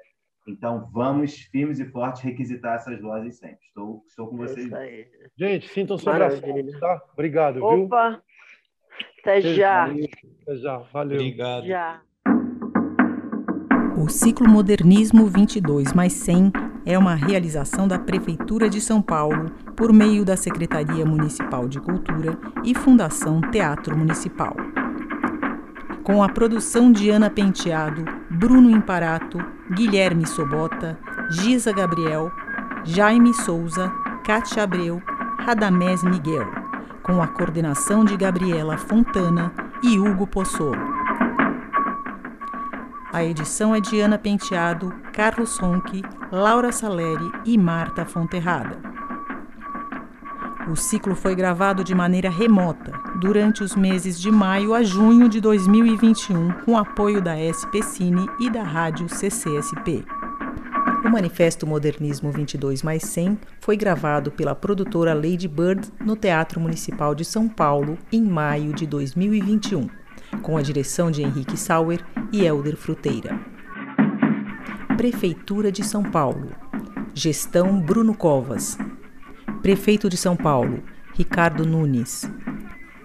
Então, vamos firmes e fortes requisitar essas vozes sempre. Estou, estou com vocês. Gente, sintam-se abraçados, tá? Obrigado, Opa. viu? Opa! Até já. Até já. Valeu. Obrigado. Já. O Ciclo Modernismo 22 mais 100 é uma realização da Prefeitura de São Paulo por meio da Secretaria Municipal de Cultura e Fundação Teatro Municipal. Com a produção de Ana Penteado, Bruno Imparato, Guilherme Sobota, Giza Gabriel, Jaime Souza, Cátia Abreu, Radamés Miguel, com a coordenação de Gabriela Fontana e Hugo Possolo. A edição é de Ana Penteado, Carlos Sonck, Laura Saleri e Marta Fonterrada. O ciclo foi gravado de maneira remota durante os meses de maio a junho de 2021, com apoio da SP Cine e da rádio CCSP. O Manifesto Modernismo 22 mais 100 foi gravado pela produtora Lady Bird no Teatro Municipal de São Paulo em maio de 2021 com a direção de Henrique Sauer e Helder Fruteira. Prefeitura de São Paulo. Gestão Bruno Covas. Prefeito de São Paulo, Ricardo Nunes.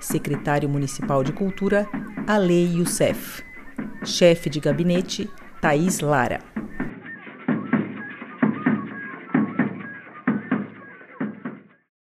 Secretário Municipal de Cultura, Alei Youssef. Chefe de gabinete, Thaís Lara.